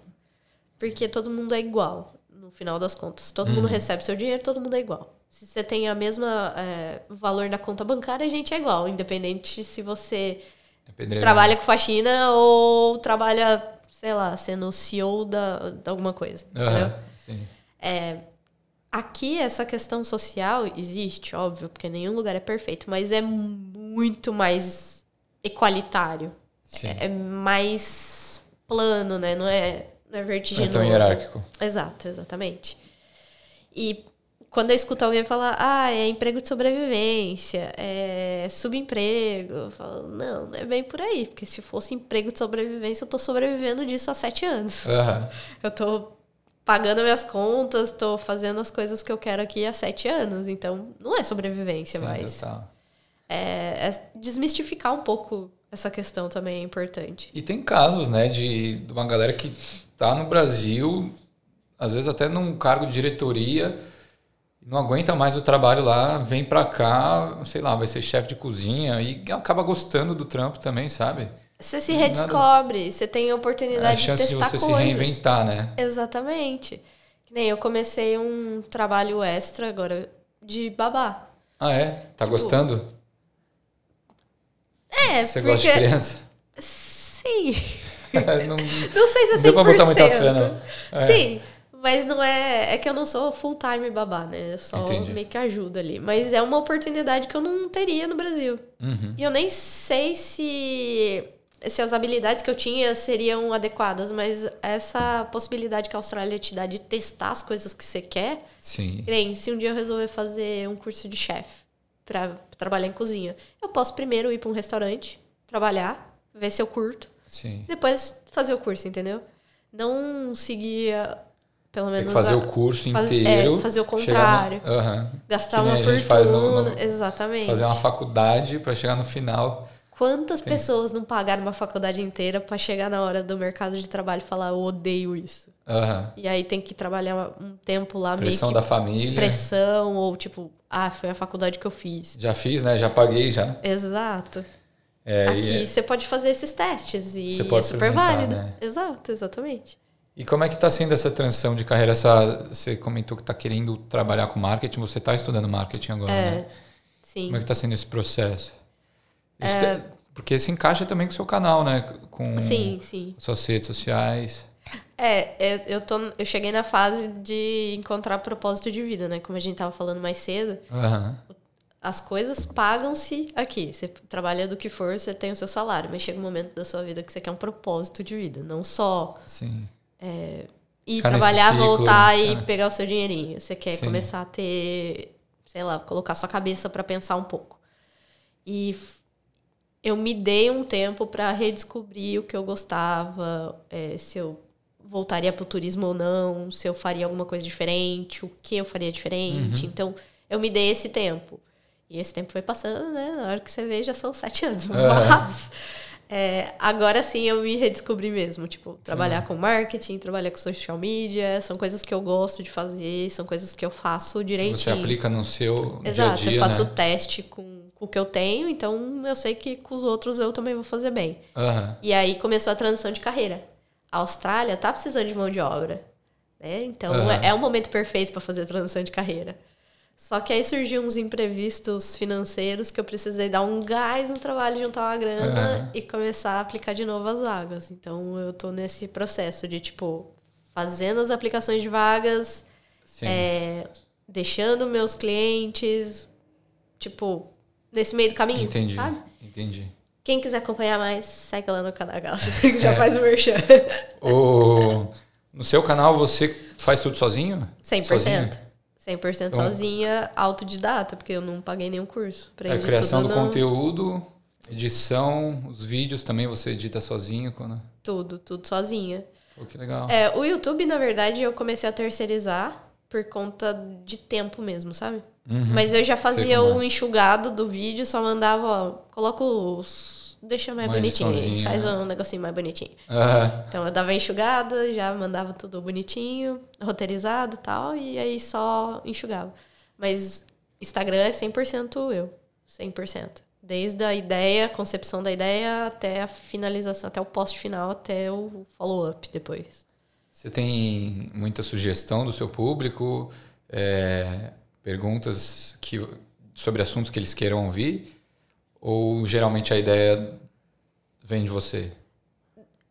Porque todo mundo é igual, final das contas. Todo Uhum. mundo recebe seu dinheiro, todo mundo é igual. Se você tem a mesma é, valor na conta bancária, a gente é igual, independente se você É trabalha com faxina ou trabalha, sei lá, sendo CEO da, de alguma coisa. É, aqui essa questão social existe, óbvio, porque nenhum lugar é perfeito, mas é muito mais equalitário. Sim. É mais plano, né? Não é, não é Não é vertiginoso. tão hierárquico. Exato, exatamente. E quando eu escuto alguém falar, ah, é emprego de sobrevivência, é subemprego, eu falo, não, não é bem por aí, porque se fosse emprego de sobrevivência, eu tô sobrevivendo disso há sete anos. Aham. Eu tô pagando minhas contas, tô fazendo as coisas que eu quero aqui há sete anos, então não é sobrevivência Sim, mais. total. É, é desmistificar um pouco essa questão também é importante. E tem casos, né, de uma galera que tá no Brasil, às vezes até num cargo de diretoria, não aguenta mais o trabalho lá, vem pra cá, sei lá, vai ser chefe de cozinha e acaba gostando do trampo também, sabe? Você se Nada- redescobre, você tem a É a oportunidade de chance de testar você se coisas. reinventar, né? Exatamente. Que nem eu comecei um trabalho extra agora de babá. Ah, é? Tá gostando? É, Você porque... gosta de criança? Sim. não, Não sei se é 100%. não deu pra botar muita fé, não. É. Sim, mas não é... É que eu não sou full-time babá, né? Eu só Entendi. meio que ajudo ali. Mas é uma oportunidade que eu não teria no Brasil. Uhum. E eu nem sei se... Se as habilidades que eu tinha seriam adequadas, mas essa possibilidade que a Austrália te dá de testar as coisas que você quer, Sim. Nem, se um dia eu resolver fazer um curso de chefe pra trabalhar em cozinha, eu posso primeiro ir pra um restaurante, trabalhar, ver se eu curto, Sim. depois fazer o curso, entendeu? Não seguir, pelo Tem menos. que fazer a- o curso faz- inteiro. é, fazer o chegar no- contrário. Aham. gastar Que uma fortuna. faz no- no- Exatamente. Fazer uma faculdade pra chegar no final. Quantas pessoas não pagaram uma faculdade inteira pra chegar na hora do mercado de trabalho e falar, eu odeio isso? Aham. E aí tem que trabalhar um tempo lá Pressão meio da família. que pressão, ou tipo, ah, foi a faculdade que eu fiz. Já fiz, né? Já paguei já. Exato. É, Aqui e, você pode fazer esses testes e é super válido. né? Exato, exatamente. e como é que tá sendo essa transição de carreira? Essa, você comentou que tá querendo trabalhar com marketing. Você tá estudando marketing agora, né? Sim. Como é que tá sendo esse processo? Isso te- porque se encaixa também com o seu canal, né? Com Sim, sim. suas redes sociais. É, eu, eu, tô, eu cheguei na fase de encontrar propósito de vida, né? Como a gente tava falando mais cedo. Aham. As coisas pagam-se aqui. Você trabalha do que for, você tem o seu salário. Mas chega um momento da sua vida que você quer um propósito de vida. Não só Sim. ir Ficar nesse trabalhar, ciclo, voltar e é. pegar o seu dinheirinho. Você quer Sim. começar a ter, sei lá, colocar sua cabeça para pensar um pouco. E eu me dei um tempo para redescobrir o que eu gostava, é, se eu voltaria pro turismo ou não, se eu faria alguma coisa diferente, o que eu faria Uhum. diferente. Então, eu me dei esse tempo. E esse tempo foi passando, né? Na hora que você vê, já são sete anos. Mas é, agora sim eu me redescobri mesmo. Tipo, trabalhar com marketing, trabalhar com social media, são coisas que eu gosto de fazer, são coisas que eu faço direitinho. Você aplica no seu Exato, dia dia, eu faço o né? teste com, com o que eu tenho, então eu sei que com os outros eu também vou fazer bem. Aham. E aí começou a transição de carreira. A Austrália tá precisando de mão de obra. Né? Então Aham. é, é o momento perfeito para fazer a transição de carreira. Só que aí surgiu uns imprevistos financeiros que eu precisei dar um gás no trabalho, juntar uma grana Aham. e começar a aplicar de novo as vagas. Então eu tô nesse processo de, tipo, fazendo as aplicações de vagas, é, deixando meus clientes, tipo, nesse meio do caminho, Entendi. sabe? Entendi. Quem quiser acompanhar mais, segue lá no canal Gauss, que já É. faz o merchan. O... No seu canal você faz tudo sozinho? 100%. Sozinho? 100% Então- sozinha, autodidata, porque eu não paguei nenhum curso. É, Aprendi criação do no- conteúdo, edição, os vídeos também você edita sozinho. Quando... Tudo, tudo sozinha. Pô, que legal. É, o YouTube, na verdade, eu comecei a terceirizar por conta de tempo mesmo, sabe? Uhum. Mas eu já fazia é. o enxugado do vídeo, só mandava, ó, coloca os... Deixa mais Uma bonitinho, faz né? um negocinho mais bonitinho. Então eu dava enxugada, já mandava tudo bonitinho, roteirizado e tal, e aí só enxugava. Mas Instagram é 100% eu. 100%. Desde a ideia, a concepção da ideia, até a finalização, até o post final, até o follow-up depois. Você tem muita sugestão do seu público, é, perguntas que, sobre assuntos que eles queiram ouvir? Ou geralmente a ideia vem de você?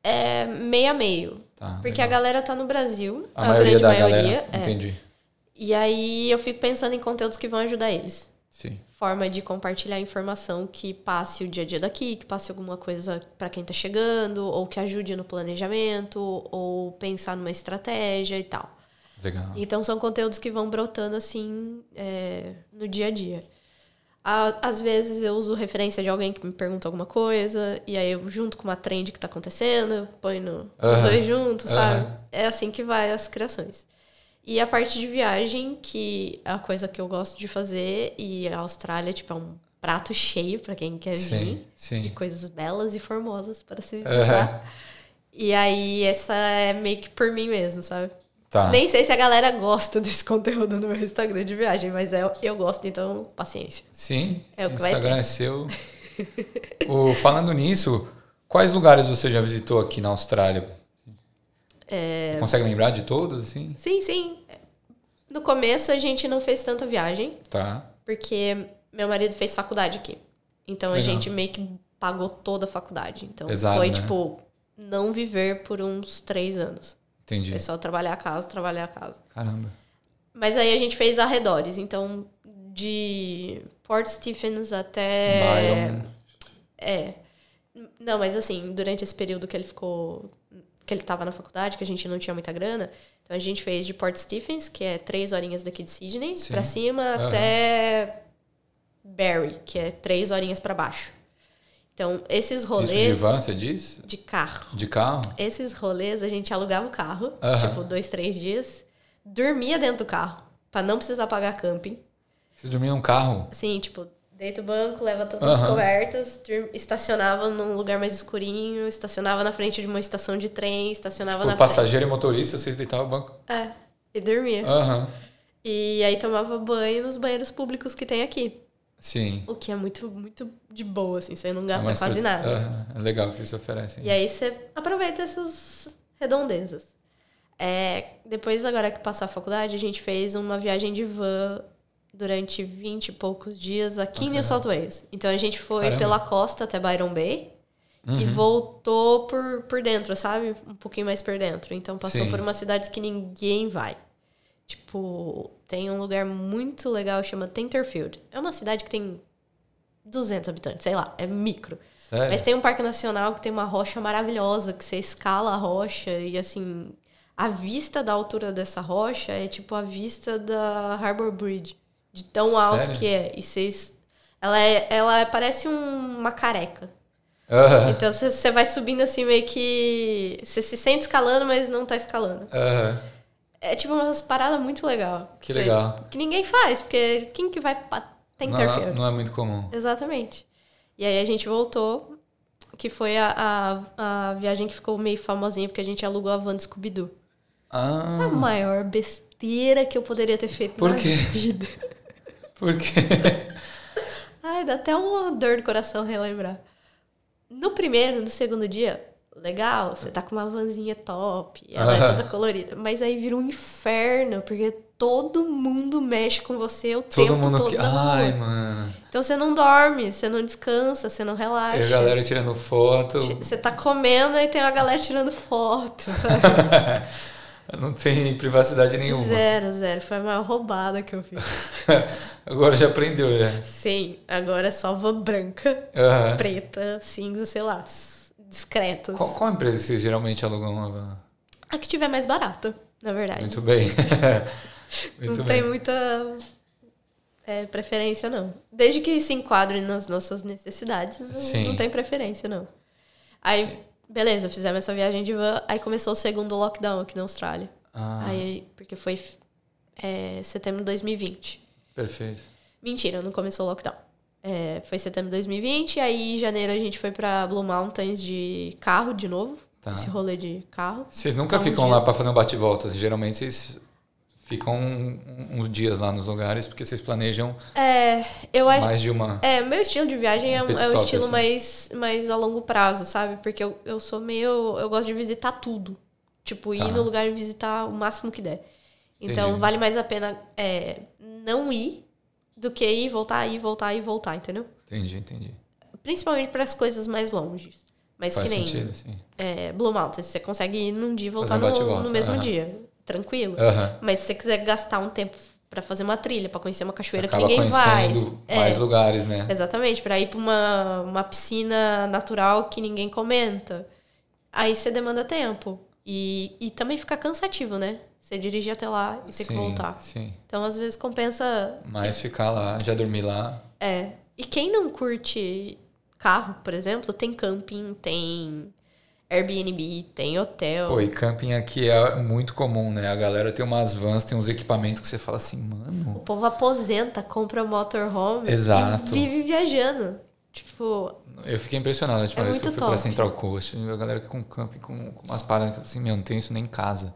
É meio a meio. Tá, porque legal. a galera tá no Brasil. A, maioria grande da maioria. galera. é. Entendi. E aí eu fico pensando em conteúdos que vão ajudar eles. Sim. Forma de compartilhar informação que passe o dia a dia daqui, que passe alguma coisa para quem tá chegando, ou que ajude no planejamento, ou pensar numa estratégia e tal. Legal. Então são conteúdos que vão brotando assim é, no dia a dia. Às vezes eu uso referência de alguém que me pergunta alguma coisa, e aí eu junto com uma trend que tá acontecendo, põe no, os dois juntos, sabe? É assim que vai as criações. E a parte de viagem, que é a coisa que eu gosto de fazer, e a Austrália, tipo, é um prato cheio para quem quer Sim, vir, sim. de coisas belas e formosas para se visitar. E aí essa é meio que por mim mesmo, sabe? Tá. Nem sei se a galera gosta desse conteúdo no meu Instagram de viagem, mas eu, eu gosto, então paciência. Sim, É o Instagram é seu. O- falando nisso, quais lugares você já visitou aqui na Austrália? É. Você consegue lembrar de todos, assim? Sim, sim. No começo a gente não fez tanta viagem, Tá. porque meu marido fez faculdade aqui. Então a Legal. gente meio que pagou toda a faculdade. Então Pesado, foi né? tipo não viver por uns três anos. Entendi. Foi só trabalhar a casa, trabalhar a casa. Caramba. Mas aí a gente fez arredores, então de Port Stephens até. Byron. É. Não, mas assim, durante esse período que ele ficou. que ele tava na faculdade, que a gente não tinha muita grana, então a gente fez de Port Stephens, que é três horinhas daqui de Sydney, pra cima, Aham. até Barrie, que é três horinhas pra baixo. Então, esses rolês. Isso de van, você diz? de carro. De carro? Esses rolês a gente alugava o carro, Aham. tipo, dois, três dias, dormia dentro do carro, pra não precisar pagar camping. Vocês dormiam no carro? Assim, tipo, deita o banco, leva todas Aham. as cobertas, estacionava num lugar mais escurinho, estacionava na frente de uma estação de trem, estacionava Por na passageiro e motorista, vocês deitavam o banco? frente. É, e dormia. Aham. E aí tomava banho nos banheiros públicos que tem aqui. Sim. O que é muito, muito de boa, assim, você não gasta É quase nada. É legal que eles oferecem. E aí você aproveita essas redondezas. É, depois, agora que passou a faculdade, a gente fez uma viagem de van durante 20 e poucos dias aqui em New South Wales. Então a gente foi Caramba. pela costa até Byron Bay Uhum. e voltou por, por dentro, sabe? Um pouquinho mais por dentro. Então passou Sim. por umas cidades que ninguém vai. Tipo, tem um lugar muito legal chama Tenterfield. É uma cidade que tem 200 habitantes, sei lá, é micro. Sério? Mas tem um parque nacional que tem uma rocha maravilhosa, que você escala a rocha e assim, a vista da altura dessa rocha é tipo a vista da Harbor Bridge, de tão alto Sério? que é. E vocês ela é, ela é- parece um- uma careca. Aham. Então você- você vai subindo assim meio que você se sente escalando, mas não tá escalando. Aham. É tipo umas paradas muito legal. Que Você- legal. Que ninguém faz, porque quem que vai Tenterfield? Não, não é muito comum. Exatamente. E aí a gente voltou, que foi a, a, a viagem que ficou meio famosinha, porque a gente alugou a van do Scooby-Doo. A Ah, maior besteira que eu poderia ter feito Por na quê? vida. por quê? Ai, dá até uma dor no coração relembrar. No primeiro, no segundo dia, legal, você tá com uma vanzinha top, ela é toda colorida. Mas aí vira um inferno, porque todo mundo mexe com você o Todo tempo mundo todo que. Ai, mano. Então você não dorme, você não descansa, você não E relaxa. a galera tirando foto. Você tá comendo e tem uma galera tirando foto, sabe? Não tem privacidade nenhuma. zero, zero. Foi a maior roubada que eu fiz. Agora já aprendeu, já. Sim, agora é só van branca, Aham. preta, cinza, sei lá, discretas. Qual, qual empresa que vocês geralmente alugam uma van? A que tiver mais barata, na verdade. Muito bem. Muito não bem. tem muita é, preferência, não. Desde que se enquadre nas nossas necessidades, não, não tem preferência, não. Aí, beleza, fizemos essa viagem de van, aí começou o segundo lockdown aqui na Austrália. Ah, Aí, porque foi é, setembro de 2020. perfeito. Mentira, não começou o lockdown. É, foi setembro de 2020, aí em janeiro a gente foi pra Blue Mountains de carro de novo. Tá. Esse rolê de carro. Vocês nunca ficam lá pra fazer um bate-volta. Geralmente vocês ficam um- uns dias lá nos lugares porque vocês planejam É, eu acho. mais de uma. É, meu estilo de viagem é, um- pit é o stop, estilo assim. mais, mais a longo prazo, sabe? Porque eu, eu sou meio. Eu gosto de visitar tudo. Tipo, ir Tá. no lugar e visitar o máximo que der. Então, Entendi. vale mais a pena é, não ir do que ir, voltar, ir, voltar e voltar, entendeu? Entendi, entendi. Principalmente para as coisas mais longes. Mas Faz que nem sentido, sim. é, Blue Mountain, você consegue ir num dia e voltar um no, bate-volta, no mesmo aham. dia. Tranquilo. Aham. Mas se você quiser gastar um tempo pra fazer uma trilha, pra conhecer uma cachoeira que ninguém vai. É, mais lugares, né? Exatamente, pra ir pra uma, uma piscina natural que ninguém comenta. Aí você demanda tempo. E, e também fica cansativo, né? Você dirigir até lá e ter que sim, voltar. sim. Então, às vezes, compensa. Mas ficar lá, já dormir lá. É. E quem não curte carro, por exemplo, tem camping, tem Airbnb, tem hotel. Pô, e camping aqui é muito comum, né? A galera tem umas vans, tem uns equipamentos que você fala assim, O mano. povo aposenta, compra motorhome Exato. e vive viajando. Tipo, Eu fiquei impressionado última É vez que eu fui pra top. Central Coast. A galera com camping, com, com umas paradas assim, meu, não tem isso nem em casa.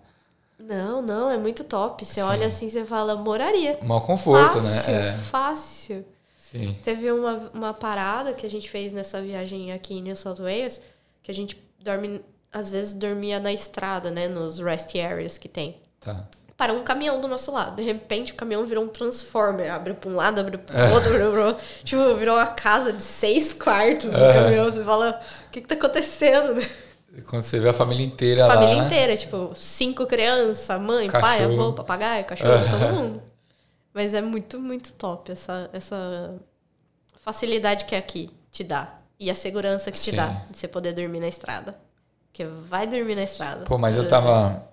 Não, não, é muito top. Você olha assim, você fala, moraria. Maior conforto, fácil, né? É, fácil. sim. Teve uma, uma parada que a gente fez nessa viagem aqui em New South Wales, que a gente dorme, às vezes dormia na estrada, né? Nos rest areas que tem. Tá. Parou um caminhão do nosso lado. De repente, o caminhão virou um transformer. Abriu pra um lado, abriu pro É. outro, abriu pro outro. Tipo, virou uma casa de seis quartos do caminhão. Você fala, o que que tá acontecendo, né? Quando você vê a família inteira Família lá. inteira, tipo, cinco crianças, mãe, pai, Cachorro. avô, papagaio, cachorro, todo mundo. Mas é muito, muito top essa, essa facilidade que aqui te dá. E a segurança que te Sim. dá de você poder dormir na estrada. Porque vai dormir na estrada. Pô, mas eu tava.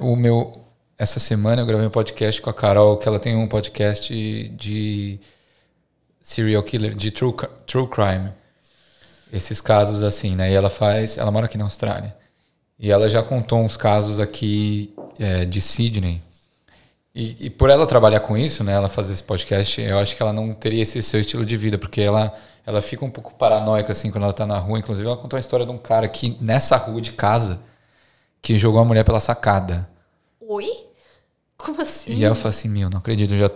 O meu. Essa semana eu gravei um podcast com a Carol, que ela tem um podcast de serial killer, de true, true crime. Esses casos assim, né? E ela faz. Ela mora aqui na Austrália. E ela já contou uns casos aqui é, de Sydney. E, e por ela trabalhar com isso, né? Ela fazer esse podcast, eu acho que ela não teria esse seu estilo de vida, porque ela, ela fica um pouco paranoica assim quando ela tá na rua. Inclusive, ela contou a história de um cara que nessa rua de casa que jogou a mulher pela sacada. Oi? Como assim? E ela falou assim, meu, não acredito, eu já.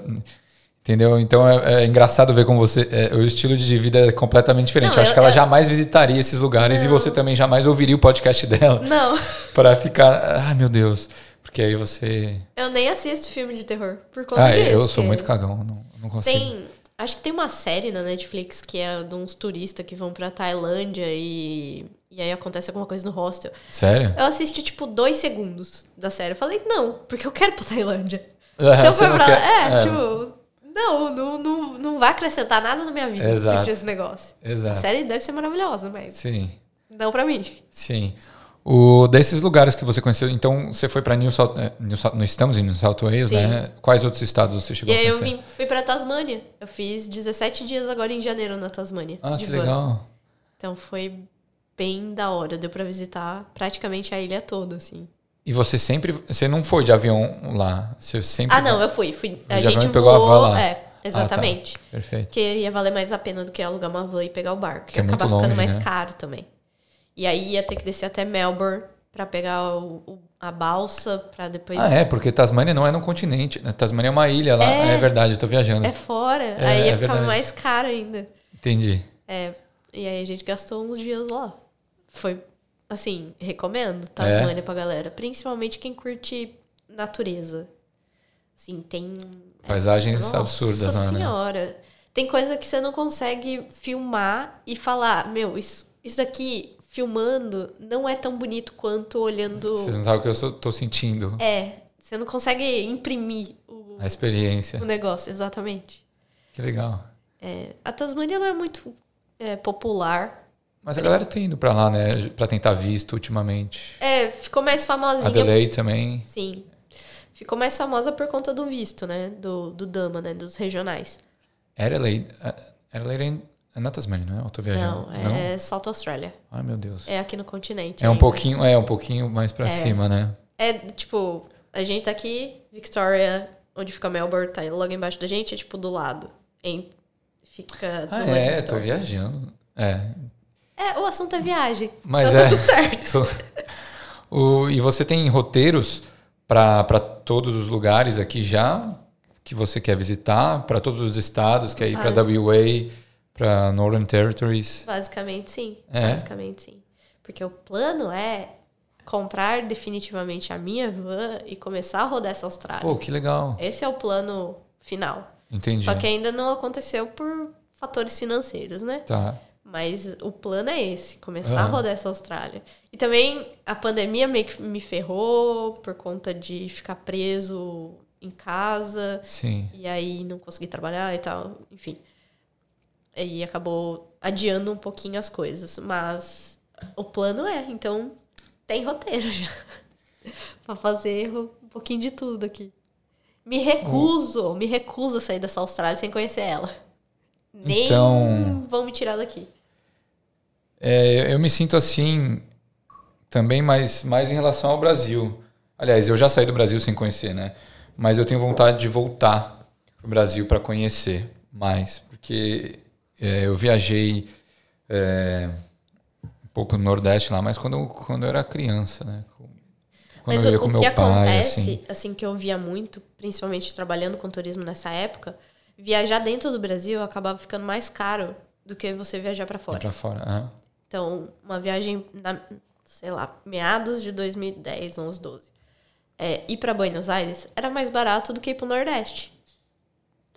Entendeu? Então é, é engraçado ver como você. é, o estilo de vida é completamente diferente. Não, eu acho eu- que ela eu- jamais visitaria esses lugares e você também jamais ouviria o podcast dela Não, para ficar. Ai, meu Deus. Porque aí você. eu nem assisto filme de terror. Por conta Ah, disso. eu sou muito cagão, não, não consigo. Tem. Acho que tem uma série na Netflix que é de uns turistas que vão pra Tailândia e. E aí acontece alguma coisa no hostel. Sério? Eu assisti, tipo, dois segundos da série. Eu falei, não, porque eu quero pra Tailândia. É, Se eu for não pra quer- É, é. tipo, não, não, não, não vai acrescentar nada na minha vida Exato. assistir esse negócio. A Exato. série deve ser maravilhosa, mas Sim, não pra mim. sim. O, desses lugares que você conheceu, então você foi para New South, eh, New South, nós estamos em New South Wales, Sim. né? Quais outros estados você E chegou a aí eu conhecer? vim, fui pra Tasmânia. Eu fiz 17 dias agora em janeiro na Tasmânia. Ah, que van. legal. Então foi bem da hora. Deu pra visitar praticamente a ilha toda, assim. E você sempre, você não foi de avião lá? Você sempre Ah, não, eu fui. fui a gente pegou a van lá. É, exatamente. Perfeito. Porque ia valer mais a pena do que alugar uma van e pegar o barco. Que é ia muito acabar ficando longe, mais né? caro também. E aí ia ter que descer até Melbourne pra pegar o- o- a balsa pra depois. Ah, é, porque Tasmânia não é no continente, né? Tasmânia é uma ilha lá. É. É, verdade, eu tô viajando. É fora. É, aí ia é ficar verdade. mais caro ainda. Entendi. É. E aí a gente gastou uns dias lá. Foi, assim, recomendo Tasmânia pra galera. Principalmente quem curte natureza. Assim, tem. Paisagens Nossa absurdas né? senhora. Tem coisa que você não consegue filmar e falar, meu, isso, isso daqui filmando não é tão bonito quanto olhando. Vocês não sabem o que eu sou- tô sentindo. É, você não consegue imprimir o, A experiência. o negócio, exatamente. Que legal. É, a Tasmânia não é muito é, popular. Mas a galera tem ido pra lá, né? Pra tentar visto ultimamente. É, ficou mais famosinha. Adelaide também. Sim. Ficou mais famosa por conta do visto, né? Do, do Dama, né? Dos regionais. Adelaide. Adelaide é na Tasmânia, não é? Eu tô viajando. Não, é South Australia. Ai, meu Deus. É aqui no continente. É um pouquinho, é um pouquinho mais pra cima, né? É, tipo, a gente tá aqui, Victoria, onde fica Melbourne, tá logo embaixo da gente, é tipo do lado. Em, fica. Ah, do é, tô viajando. É. É, o assunto é viagem. Mas então é. tá tudo certo. O, e você tem roteiros para todos os lugares aqui já que você quer visitar, para todos os estados, quer ir para WA, para Northern Territories. Basicamente sim. É? Basicamente sim. Porque o plano é comprar definitivamente a minha van e começar a rodar essa Austrália. Pô, que legal. Esse é o plano final. Entendi. Só que ainda não aconteceu por fatores financeiros, né? Tá. Mas o plano é esse, começar a Aham. rodar essa Austrália. E também a pandemia meio que me ferrou por conta de ficar preso em casa Sim. e aí não consegui trabalhar e tal, enfim. E acabou adiando um pouquinho as coisas, mas o plano é, então tem roteiro já. pra fazer um pouquinho de tudo aqui. Me recuso, me recuso a sair dessa Austrália sem conhecer ela. Nem Então- vão me tirar daqui. É, eu me sinto assim também, mas mais em relação ao Brasil. Aliás, eu já saí do Brasil sem conhecer, né? Mas eu tenho vontade de voltar pro Brasil para conhecer mais, porque é, eu viajei é, um pouco no Nordeste lá, mas quando, quando eu era criança, né? Quando Mas eu ia o, com o meu que pai, acontece, assim. assim. que eu via muito, principalmente trabalhando com turismo nessa época, viajar dentro do Brasil acabava ficando mais caro do que você viajar para fora. Pra fora. aham. Então, uma viagem, na, sei lá, meados de 2010, 11, 12. É, ir para Buenos Aires era mais barato do que ir pro Nordeste.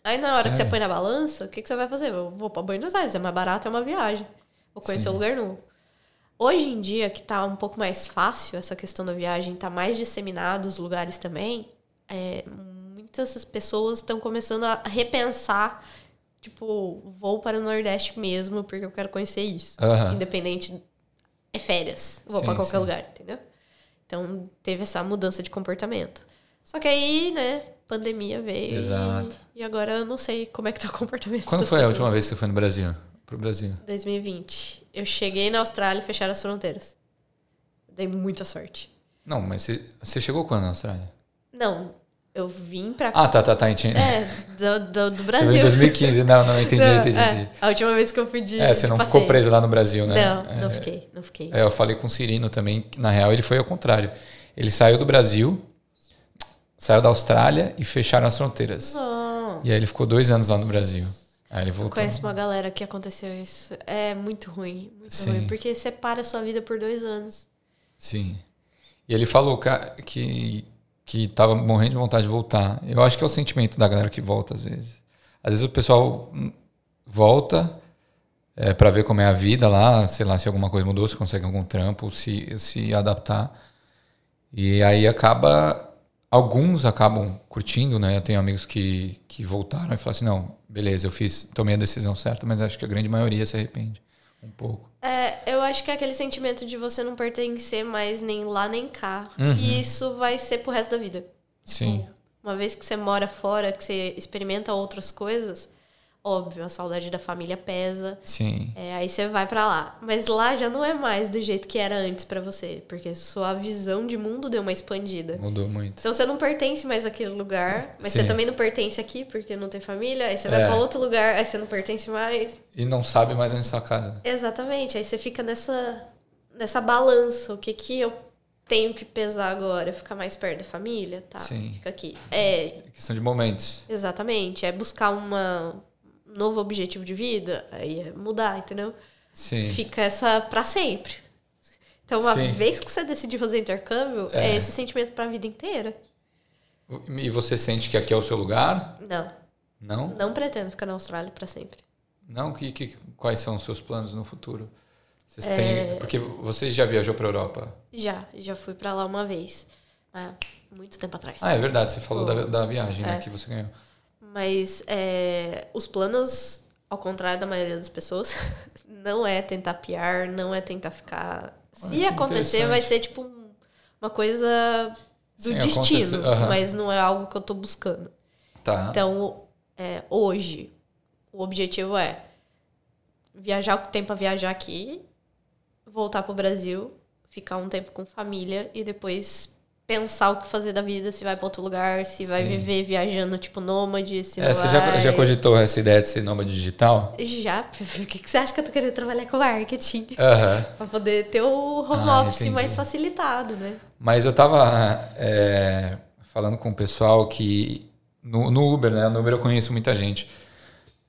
Aí na hora que você Sério? põe na balança, o que, que você vai fazer? Eu vou para Buenos Aires, é mais barato, é uma viagem. Vou conhecer um lugar novo. Hoje em dia, que tá um pouco mais fácil essa questão da viagem, tá mais disseminado os lugares também, é, muitas pessoas estão começando a repensar, tipo, vou para o Nordeste mesmo, porque eu quero conhecer isso. Aham. Independente. É férias. Vou para qualquer sim. lugar, entendeu? Então teve essa mudança de comportamento. Só que aí, né, pandemia veio. e- Exato. E, agora eu não sei como é que tá o comportamento. Quando foi a pessoas. última vez que você foi no Brasil? Pro Brasil? 2020. Eu cheguei na Austrália e fecharam as fronteiras. Dei muita sorte. Não, mas você, você chegou quando na Austrália? Não, eu vim pra. Ah, tá, tá, tá. Entendi. É, do, do, do Você Brasil. veio em 2015. Não, não, entendi, Não, entendi, é, entendi. a última vez que eu fui de. É, você não de ficou passeio. preso lá no Brasil, né? Não, não É, fiquei, não fiquei. É, eu falei com o Cirino também, que na real ele foi ao contrário. Ele saiu do Brasil, saiu da Austrália e fecharam as fronteiras. Não. E aí ele ficou dois anos lá no Brasil. Aí ele Eu voltou. conheço uma galera que aconteceu isso. É muito ruim, muito Sim. ruim. Porque separa a sua vida por dois anos. Sim. E ele falou que, que tava morrendo de vontade de voltar. Eu acho que é o sentimento da galera que volta às vezes. Às vezes o pessoal hum, volta é, para ver como é a vida lá, sei lá, se alguma coisa mudou, se consegue algum trampo, se, se adaptar. E aí acaba. Alguns acabam curtindo, né? Eu tenho amigos que, que voltaram e falaram assim: não, beleza, eu fiz, tomei a decisão certa, mas acho que a grande maioria se arrepende um pouco. É, eu acho que é aquele sentimento de você não pertencer mais nem lá nem cá. Uhum. E isso vai ser pro resto da vida. Sim. Uma vez que você mora fora, que você experimenta outras coisas, óbvio, a saudade da família pesa. Sim. É, aí você vai pra lá. Mas lá já não é mais do jeito que era antes pra você. Porque sua visão de mundo deu uma expandida. Mudou muito. Então você não pertence mais àquele lugar, mas você Sim. também não pertence aqui porque não tem família, aí você vai É. pra outro lugar, aí você não pertence mais. E não sabe mais onde está a casa. Exatamente, aí você fica nessa nessa balança, o que que eu tenho que pesar agora, ficar mais perto da família, tá? Sim. Fica aqui. É, É questão de momentos. exatamente, é buscar uma um novo objetivo de vida, aí é mudar, entendeu? Sim. Fica essa pra sempre. Então, uma Sim. vez que você decidir fazer intercâmbio, é, É. esse sentimento pra vida inteira. E você sente que aqui é o seu lugar? Não, Não? não pretendo ficar na Austrália pra sempre. Não? Que, que, quais são os seus planos no futuro? Vocês É. têm, porque você já viajou para Europa? Já, já fui pra lá uma vez. Há muito tempo atrás. Ah, é verdade. Você falou Pô. da, da viagem né, É. que você ganhou. Mas é, os planos, ao contrário da maioria das pessoas, não é tentar piar, não é tentar ficar. Se acontecer, vai ser tipo um- uma coisa do Sim, destino, aham. mas não é algo que eu tô buscando. Tá. Então, é, hoje, o objetivo é viajar o que tem pra viajar aqui, voltar pro Brasil, ficar um tempo com família e depois pensar o que fazer da vida, se vai pra outro lugar, se vai Sim. viver viajando tipo nômade, se É, você já, vai... já cogitou essa ideia de ser nômade digital? Já, por que, que você acha que eu tô querendo trabalhar com marketing? Pra poder ter o home Ah, office entendi. mais facilitado, né? Mas eu tava é, falando com o pessoal que no, no Uber, né? No Uber eu conheço muita gente.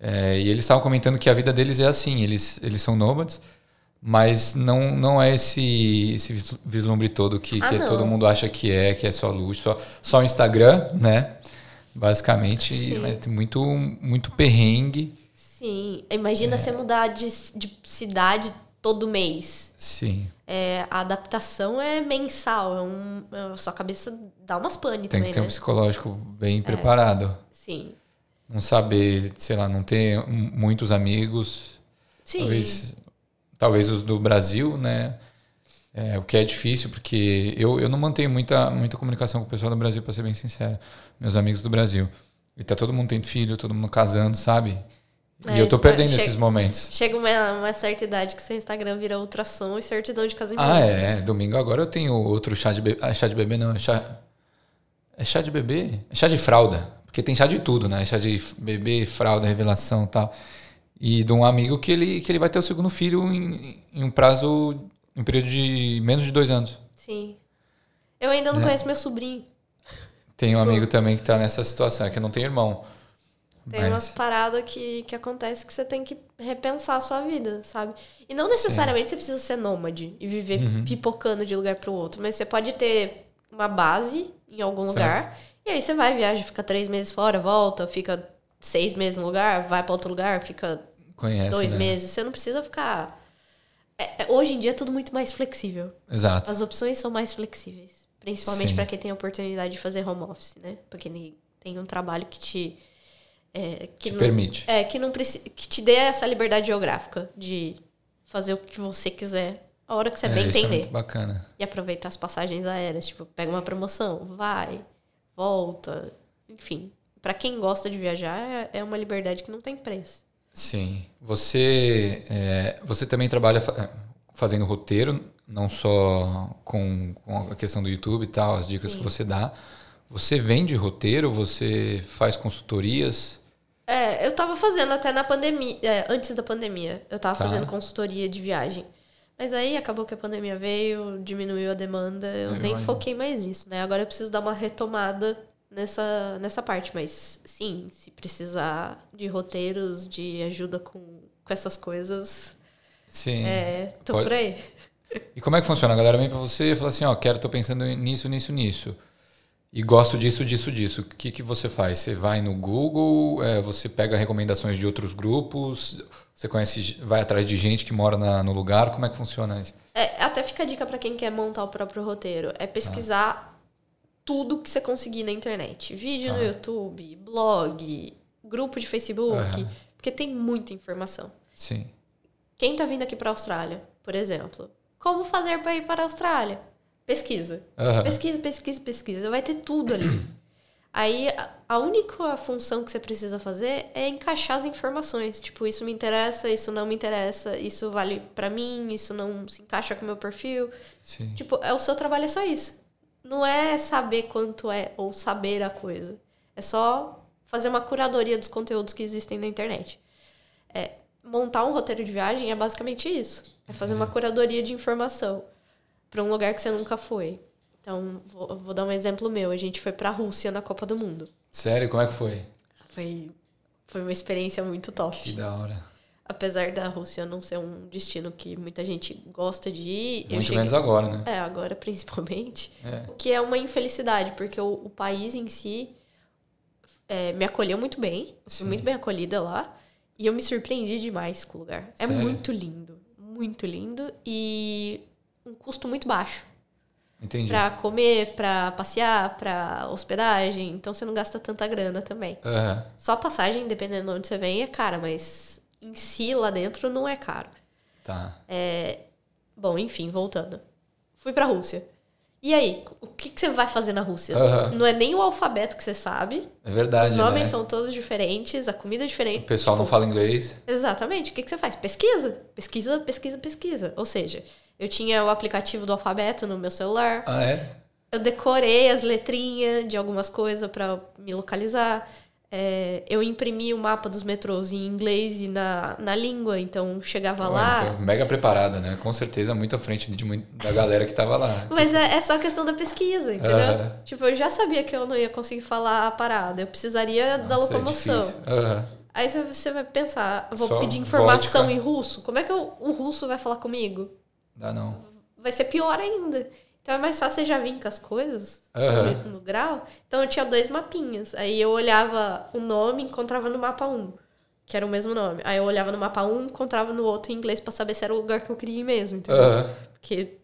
É, e eles estavam comentando que a vida deles é assim, eles, eles são nômades, mas não, não é esse, esse vis- vislumbre todo que, Ah, que todo mundo acha que é, que é só luxo, só, só o Instagram, né? Basicamente, Sim. mas tem muito, muito perrengue. Sim. Imagina você mudar de, de cidade todo mês. Sim. É, a adaptação é mensal. É um, a sua cabeça dá umas pane Tem também, que ter um né? psicológico bem preparado. Sim. Não saber, sei lá, não ter muitos amigos. Sim. Talvez, talvez os do Brasil, né? É, o que é difícil, porque eu, eu não mantenho muita, muita comunicação com o pessoal do Brasil, para ser bem sincero. Meus amigos do Brasil. E tá todo mundo tendo filho, todo mundo casando, sabe? É, e eu tô isso perdendo chega- esses momentos. Chega uma, uma certa idade que seu Instagram vira ultrassom e certidão de casamento. Ah, é. Domingo agora eu tenho outro chá de bebê. Ah, chá de bebê não, é chá. É chá de bebê? É chá de fralda. Porque tem chá de tudo, né? Chá de bebê, fralda, revelação e tal. E de um amigo que ele, que ele vai ter o segundo filho em, em um prazo. em um período de menos de dois anos. Sim. Eu ainda não Né? conheço meu sobrinho. Tem um amigo também que tá nessa situação, é que eu não tenho irmão. Tem Mas- umas paradas que, que acontece que você tem que repensar a sua vida, sabe? E não necessariamente você precisa ser nômade e viver Uhum. pipocando de lugar pro outro, mas você pode ter uma base em algum Certo. lugar e aí você vai, viaja, fica três meses fora, volta, fica seis meses no lugar, vai pra outro lugar, fica Conhece. dois né? meses. Você não precisa ficar. É- é- hoje em dia é tudo muito mais flexível. Exato. As opções são mais flexíveis. Principalmente para quem tem a oportunidade de fazer home office, né? Pra quem tem um trabalho que te. é, que Te não, permite. É, que, não preci- que te dê essa liberdade geográfica de fazer o que você quiser a hora que você é, bem isso é entender. muito bacana. E aproveitar as passagens aéreas. Tipo, pega uma promoção, vai, volta. Enfim. Pra quem gosta de viajar, é- é uma liberdade que não tem preço. Sim. Você, é, você também trabalha fa- fazendo roteiro, não só com, com a questão do YouTube e tal, as dicas Sim. que você dá. Você vende roteiro, você faz consultorias. É, eu tava fazendo até na pandemia, é, antes da pandemia, eu tava Tá. fazendo consultoria de viagem. Mas aí acabou que a pandemia veio, diminuiu a demanda, eu Eu nem imagino. foquei mais nisso, né? Agora eu preciso dar uma retomada nessa, nessa parte, mas sim, se precisar de roteiros, de ajuda com, com essas coisas, Sim. é, tô Pode- por aí. E como é que funciona? A galera vem pra você e fala assim, ó, quero, tô pensando nisso, nisso, nisso. E gosto disso, disso, disso. O que, que você faz? Você vai no Google, é, você pega recomendações de outros grupos, você conhece, vai atrás de gente que mora na- no lugar. Como é que funciona isso? É, até fica a dica pra quem quer montar o próprio roteiro. É pesquisar tudo que você conseguir na internet. Vídeo no YouTube, blog, grupo de Facebook. Aham. Porque tem muita informação. Sim. Quem tá vindo aqui pra Austrália, por exemplo, como fazer para ir para a Austrália? Pesquisa. Aham. Pesquisa, pesquisa, pesquisa. Vai ter tudo ali. Aí, a- a única função que você precisa fazer é encaixar as informações. Tipo, isso me interessa, isso não me interessa, isso vale pra mim, isso não se encaixa com o meu perfil. Sim. Tipo, é, o seu trabalho é só isso. Não é saber quanto é ou saber a coisa. É só fazer uma curadoria dos conteúdos que existem na internet. É, montar um roteiro de viagem é basicamente isso. É fazer uma curadoria de informação para um lugar que você nunca foi. Então, vou, vou dar um exemplo meu. A gente foi pra Rússia na Copa do Mundo. Sério? Como é que foi? Foi, foi uma experiência muito top. Que da hora. Apesar da Rússia não ser um destino que muita gente gosta de ir, Muito cheguei... menos agora, né? É, agora principalmente. É. O que é uma infelicidade, porque o, o país em si é, me acolheu muito bem. Fui muito bem acolhida lá. E eu me surpreendi demais com o lugar. É Sério? muito lindo. Muito lindo. E um custo muito baixo. Entendi. Pra comer, pra passear, pra hospedagem. Então você não gasta tanta grana também. Aham. Só passagem, dependendo de onde você vem, é cara. Mas em si, lá dentro, não é caro. Tá. Bom, enfim, voltando. Fui pra Rússia. E aí, o que, que você vai fazer na Rússia? Aham. Não é nem o alfabeto que você sabe. É verdade, Os nomes né? são todos diferentes, a comida é O diferente. pessoal não fala inglês. Exatamente. O que, que você faz? Pesquisa. Pesquisa, pesquisa, pesquisa. Ou seja, eu tinha o aplicativo do alfabeto no meu celular. Ah, é? Eu decorei as letrinhas de algumas coisas pra me localizar. É, eu imprimi o mapa dos metrôs em inglês e na, na língua, então chegava Ué, lá. então, mega preparada, né? Com certeza muito à frente de, da galera que tava lá. Mas é, é só questão da pesquisa, entendeu? Tipo, eu já sabia que eu não ia conseguir falar a parada. Eu precisaria da Nossa, é locomoção. Aham. Aí você- vai pensar, vou Só pedir informação vodka. em russo. Como é que eu- o russo vai falar comigo? Dá não. Vai ser pior ainda. Então é mais fácil você já vir com as coisas Aham. no, no grau. Então eu tinha dois mapinhas. Aí eu olhava o nome, encontrava no mapa um. que era o mesmo nome. Aí eu olhava no mapa um, encontrava no outro em inglês para saber se era o lugar que eu queria ir mesmo, entendeu? Aham. Porque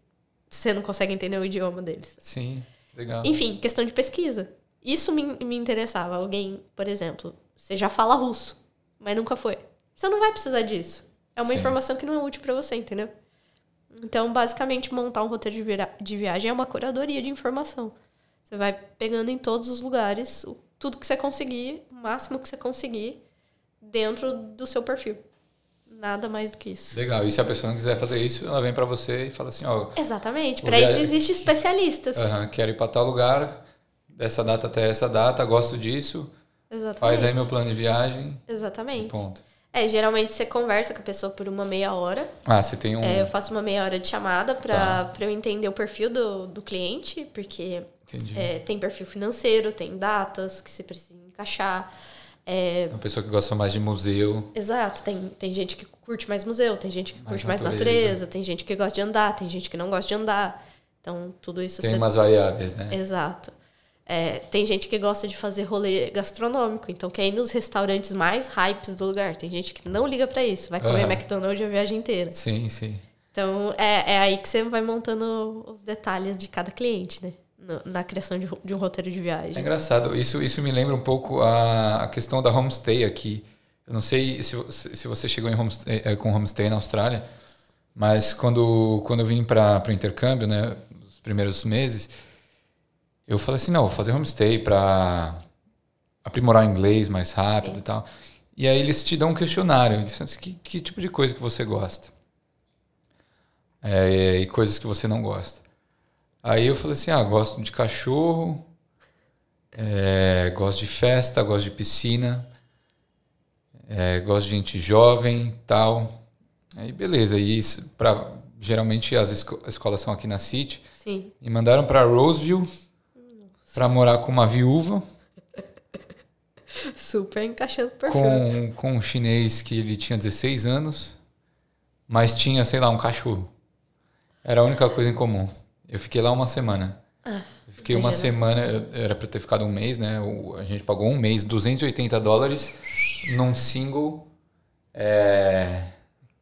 você não consegue entender o idioma deles. Sim, legal. Enfim, questão de pesquisa. Isso me, me interessava. Alguém, por exemplo, você já fala russo, mas nunca foi. Você não vai precisar disso. É uma Sim. informação que não é útil para você, entendeu? Então, basicamente, montar um roteiro de, de viagem é uma curadoria de informação. Você vai pegando em todos os lugares o- tudo que você conseguir, o máximo que você conseguir, dentro do seu perfil. Nada mais do que isso. Legal. E se a pessoa não quiser fazer isso, ela vem pra você e fala assim, ó, Exatamente. O Para isso existem especialistas. aham, quero ir pra tal lugar, dessa data até essa data, gosto disso, Exatamente. faz aí meu plano de viagem, Exatamente. ponto. É, geralmente você conversa com a pessoa por uma meia hora. Ah, você tem um... É, eu faço uma meia hora de chamada Tá. pra pra eu entender o perfil do, do cliente, porque é, tem perfil financeiro, tem datas que você precisa encaixar. É, Uma pessoa que gosta mais de museu. exato, tem, tem gente que curte mais museu, tem gente que Mais curte mais natureza. natureza, tem gente que gosta de andar, tem gente que não gosta de andar. Então, tudo isso Tem você umas variáveis, né? Exato. É, tem gente que gosta de fazer rolê gastronômico, então quer ir nos restaurantes mais hypes do lugar. Tem gente que não liga pra isso, vai comer Aham. McDonald's a viagem inteira. Sim, sim. Então é, é aí que você vai montando os detalhes de cada cliente, né? Na criação de, de um roteiro de É viagem. engraçado. Isso, isso me lembra um pouco a, a questão da homestay aqui. Eu não sei se, se você chegou em homestay, eh, com homestay na Austrália, mas quando, quando eu vim para o intercâmbio, né, nos primeiros meses, eu falei assim, não, vou fazer homestay para aprimorar o inglês mais rápido e tal. E aí eles te dão um questionário. Eles falam assim, que, que tipo de coisa que você gosta? É, e coisas que você não gosta. Aí eu falei assim, ah, gosto de cachorro, é, gosto de festa, gosto de piscina, é, gosto de gente jovem tal. Aí beleza, e isso pra, geralmente as esco- escolas são aqui na City. Sim. Me mandaram para Roseville para morar com uma viúva, Super encaixando o perfil. com, com um chinês que ele tinha 16 anos, mas tinha, sei lá, um cachorro. Era a única coisa em comum. Eu fiquei lá uma semana. Eu fiquei uma semana, era para ter ficado um mês, né? A gente pagou um mês, 280 dólares, num single é,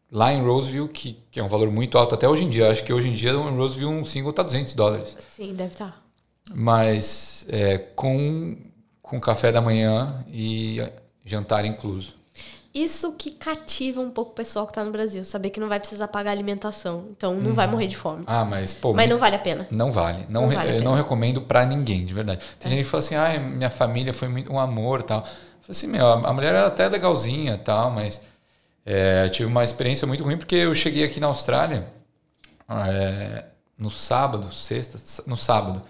lá em Roseville, que, que é um valor muito alto até hoje em dia. Acho que hoje em dia em Roseville um single tá 200 dólares. Sim, deve tá. Mas é, com, com café da manhã e jantar incluso. Isso que cativa um pouco o pessoal que tá no Brasil, saber que não vai precisar pagar alimentação. Então não vai morrer de fome. Ah, mas pô, Mas não vale a pena. Não vale. Não, Não vale eu não recomendo pra ninguém, de verdade. Tem gente que fala assim, ah, minha família foi muito um amor tal. Eu falei assim, meu, a mulher era até legalzinha tal, mas é, tive uma experiência muito ruim porque eu cheguei aqui na Austrália é, no sábado, sexta, no sábado.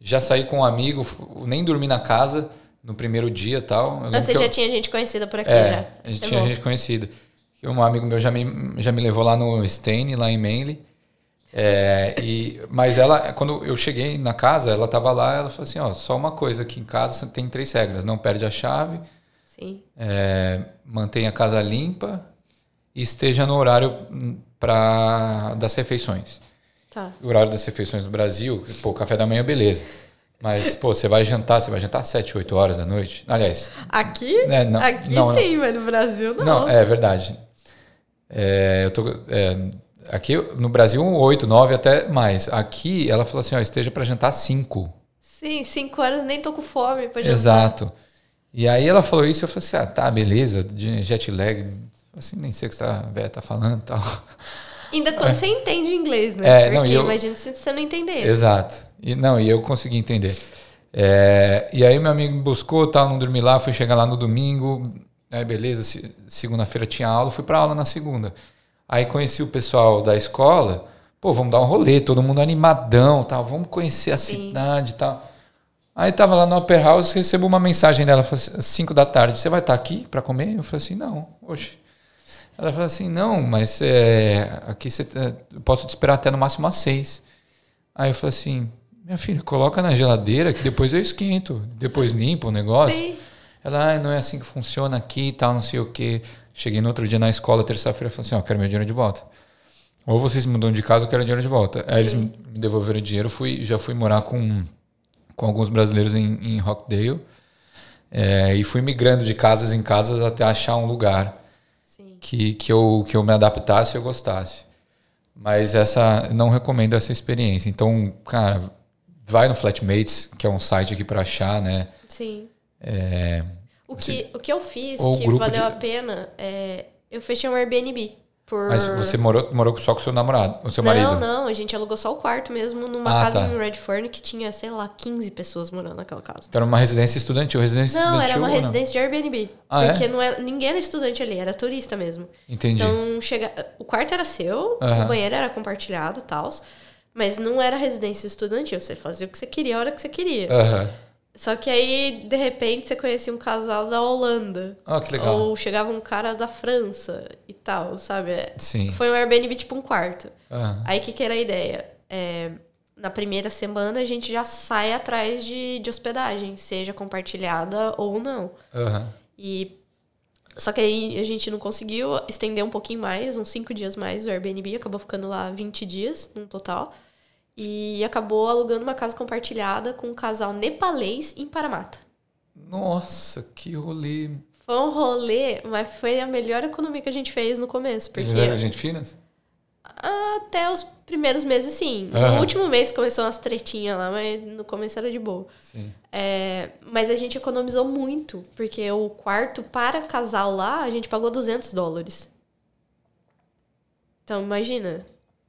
Já saí com um amigo, nem dormi na casa no primeiro dia tal. Eu Mas lembro você já eu- tinha gente conhecida por aqui é, já. a gente é tinha bom. gente conhecida. Que Um amigo meu já me, já me levou lá no Stane, lá em Manly. É, e, mas ela, quando eu cheguei na casa, ela estava lá, ela falou assim, ó, só uma coisa, aqui em casa tem três regras, não perde a chave, Sim. é, mantenha a casa limpa e esteja no horário para das refeições. Tá. O horário das refeições no Brasil, pô, café da manhã, beleza. Mas, pô, você vai jantar, você vai jantar às 7, 8 horas da noite. Aliás, Aqui? É, não- Aqui não, não. sim, mas no Brasil não. Não, é verdade. É, eu tô, é, aqui no Brasil, 8, 9, até mais. Aqui ela falou assim: ó, esteja para jantar 5. Sim, cinco horas nem tô com fome pra jantar. Exato. E aí ela falou isso, eu falei assim: ah, tá, beleza, jet lag. Assim, nem sei o que você tá, véia, tá falando e tal. Ainda quando você entende inglês, né? É, Porque não, eu- imagina se você não entender. Exato. E, não, e eu consegui entender. É, e aí meu amigo me buscou, tal, não dormi lá, fui chegar lá no domingo. Aí beleza, se- segunda-feira tinha aula, fui pra aula na segunda. Aí conheci o pessoal da escola, pô, vamos dar um rolê, todo mundo animadão, tal, vamos conhecer a Sim. cidade e tal. Aí tava lá no Upper House, recebo uma mensagem dela, falou assim, 5 da tarde, você vai estar aqui para comer? Eu falei assim, não, hoje. Ela falou assim, não, mas é, aqui você, tá- eu posso te esperar até no máximo às 6. Aí eu falei assim, minha filha, coloca na geladeira que depois eu esquento, depois limpo o negócio. Sim. Ela, ah, não é assim que funciona aqui e tal, não sei o quê. Cheguei no outro dia na escola, terça-feira, falei assim, ó, quero meu dinheiro de volta. Ou vocês me mudam de casa, eu quero dinheiro de volta. Aí eles me devolveram o dinheiro, fui, já fui morar com, com alguns brasileiros em, em Rockdale. É, e fui migrando de casas em casas até achar um lugar. Que, que, eu, que eu me adaptasse e eu gostasse. Mas essa não recomendo essa experiência. Então, cara, vai no Flatmates, que é um site aqui para achar, né? Sim. É, O que, o que eu fiz, que valeu de- a pena, é, eu fechei um Airbnb. Por... mas você morou, morou só com o seu namorado, o seu não, marido? não, a gente alugou só o quarto mesmo numa Ah, casa tá. em Redfern que tinha, sei lá, 15 pessoas morando naquela casa. Então era uma residência estudantil. Residência Não, estudantil era uma não? residência de Airbnb. Ah, é? porque não era, ninguém era estudante ali, era turista mesmo. Entendi. Então, chega, o quarto era seu, Aham. o banheiro era compartilhado e tal. Mas não era residência estudantil. Você fazia o que você queria a hora que você queria. Aham. Só que aí, de repente, você conhecia um casal da Holanda. Ah, que legal. Ou chegava um cara da França e tal, sabe? Sim. Foi um Airbnb tipo um quarto. Aham. Aí o que, que era a ideia? É, na primeira semana a gente já sai atrás de, de hospedagem, seja compartilhada ou não. Aham. E só que aí a gente não conseguiu estender um pouquinho mais, uns cinco dias mais o Airbnb, acabou ficando lá 20 dias no total. E acabou alugando uma casa compartilhada com um casal nepalês em Paramata. Nossa, que rolê. Foi um rolê, mas foi a melhor economia que a gente fez no começo. Porque Eles eram até os primeiros meses, sim. Aham. No último mês começou umas tretinhas lá, mas no começo era de boa. Sim. É, mas a gente economizou muito, porque o quarto para casal lá, a gente pagou 200 dólares. Então, imagina.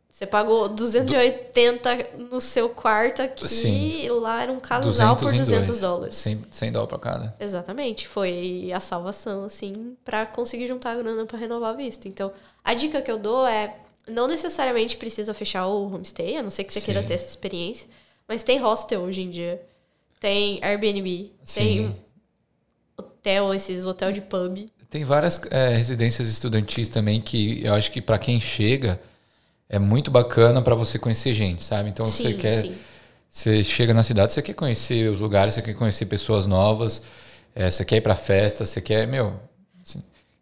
Você pagou 280 no seu quarto aqui, Sim. e lá era um casal por em 200 dois. dólares. 100, 100 dólares pra cada. Exatamente. Foi a salvação, assim, pra conseguir juntar a grana pra renovar visto. Então, a dica que eu dou é: não necessariamente precisa fechar o homestay, a não ser que você Sim. queira ter essa experiência. Mas tem hostel hoje em dia. Tem Airbnb. Sim. Tem hotel, esses hotel de pub. Tem várias é, residências estudantis também que eu acho que para quem chega é muito bacana para você conhecer gente, sabe? Então você sim, quer, sim. você chega na cidade, você quer conhecer os lugares, você quer conhecer pessoas novas, é, você quer ir para festa, você quer, meu, assim,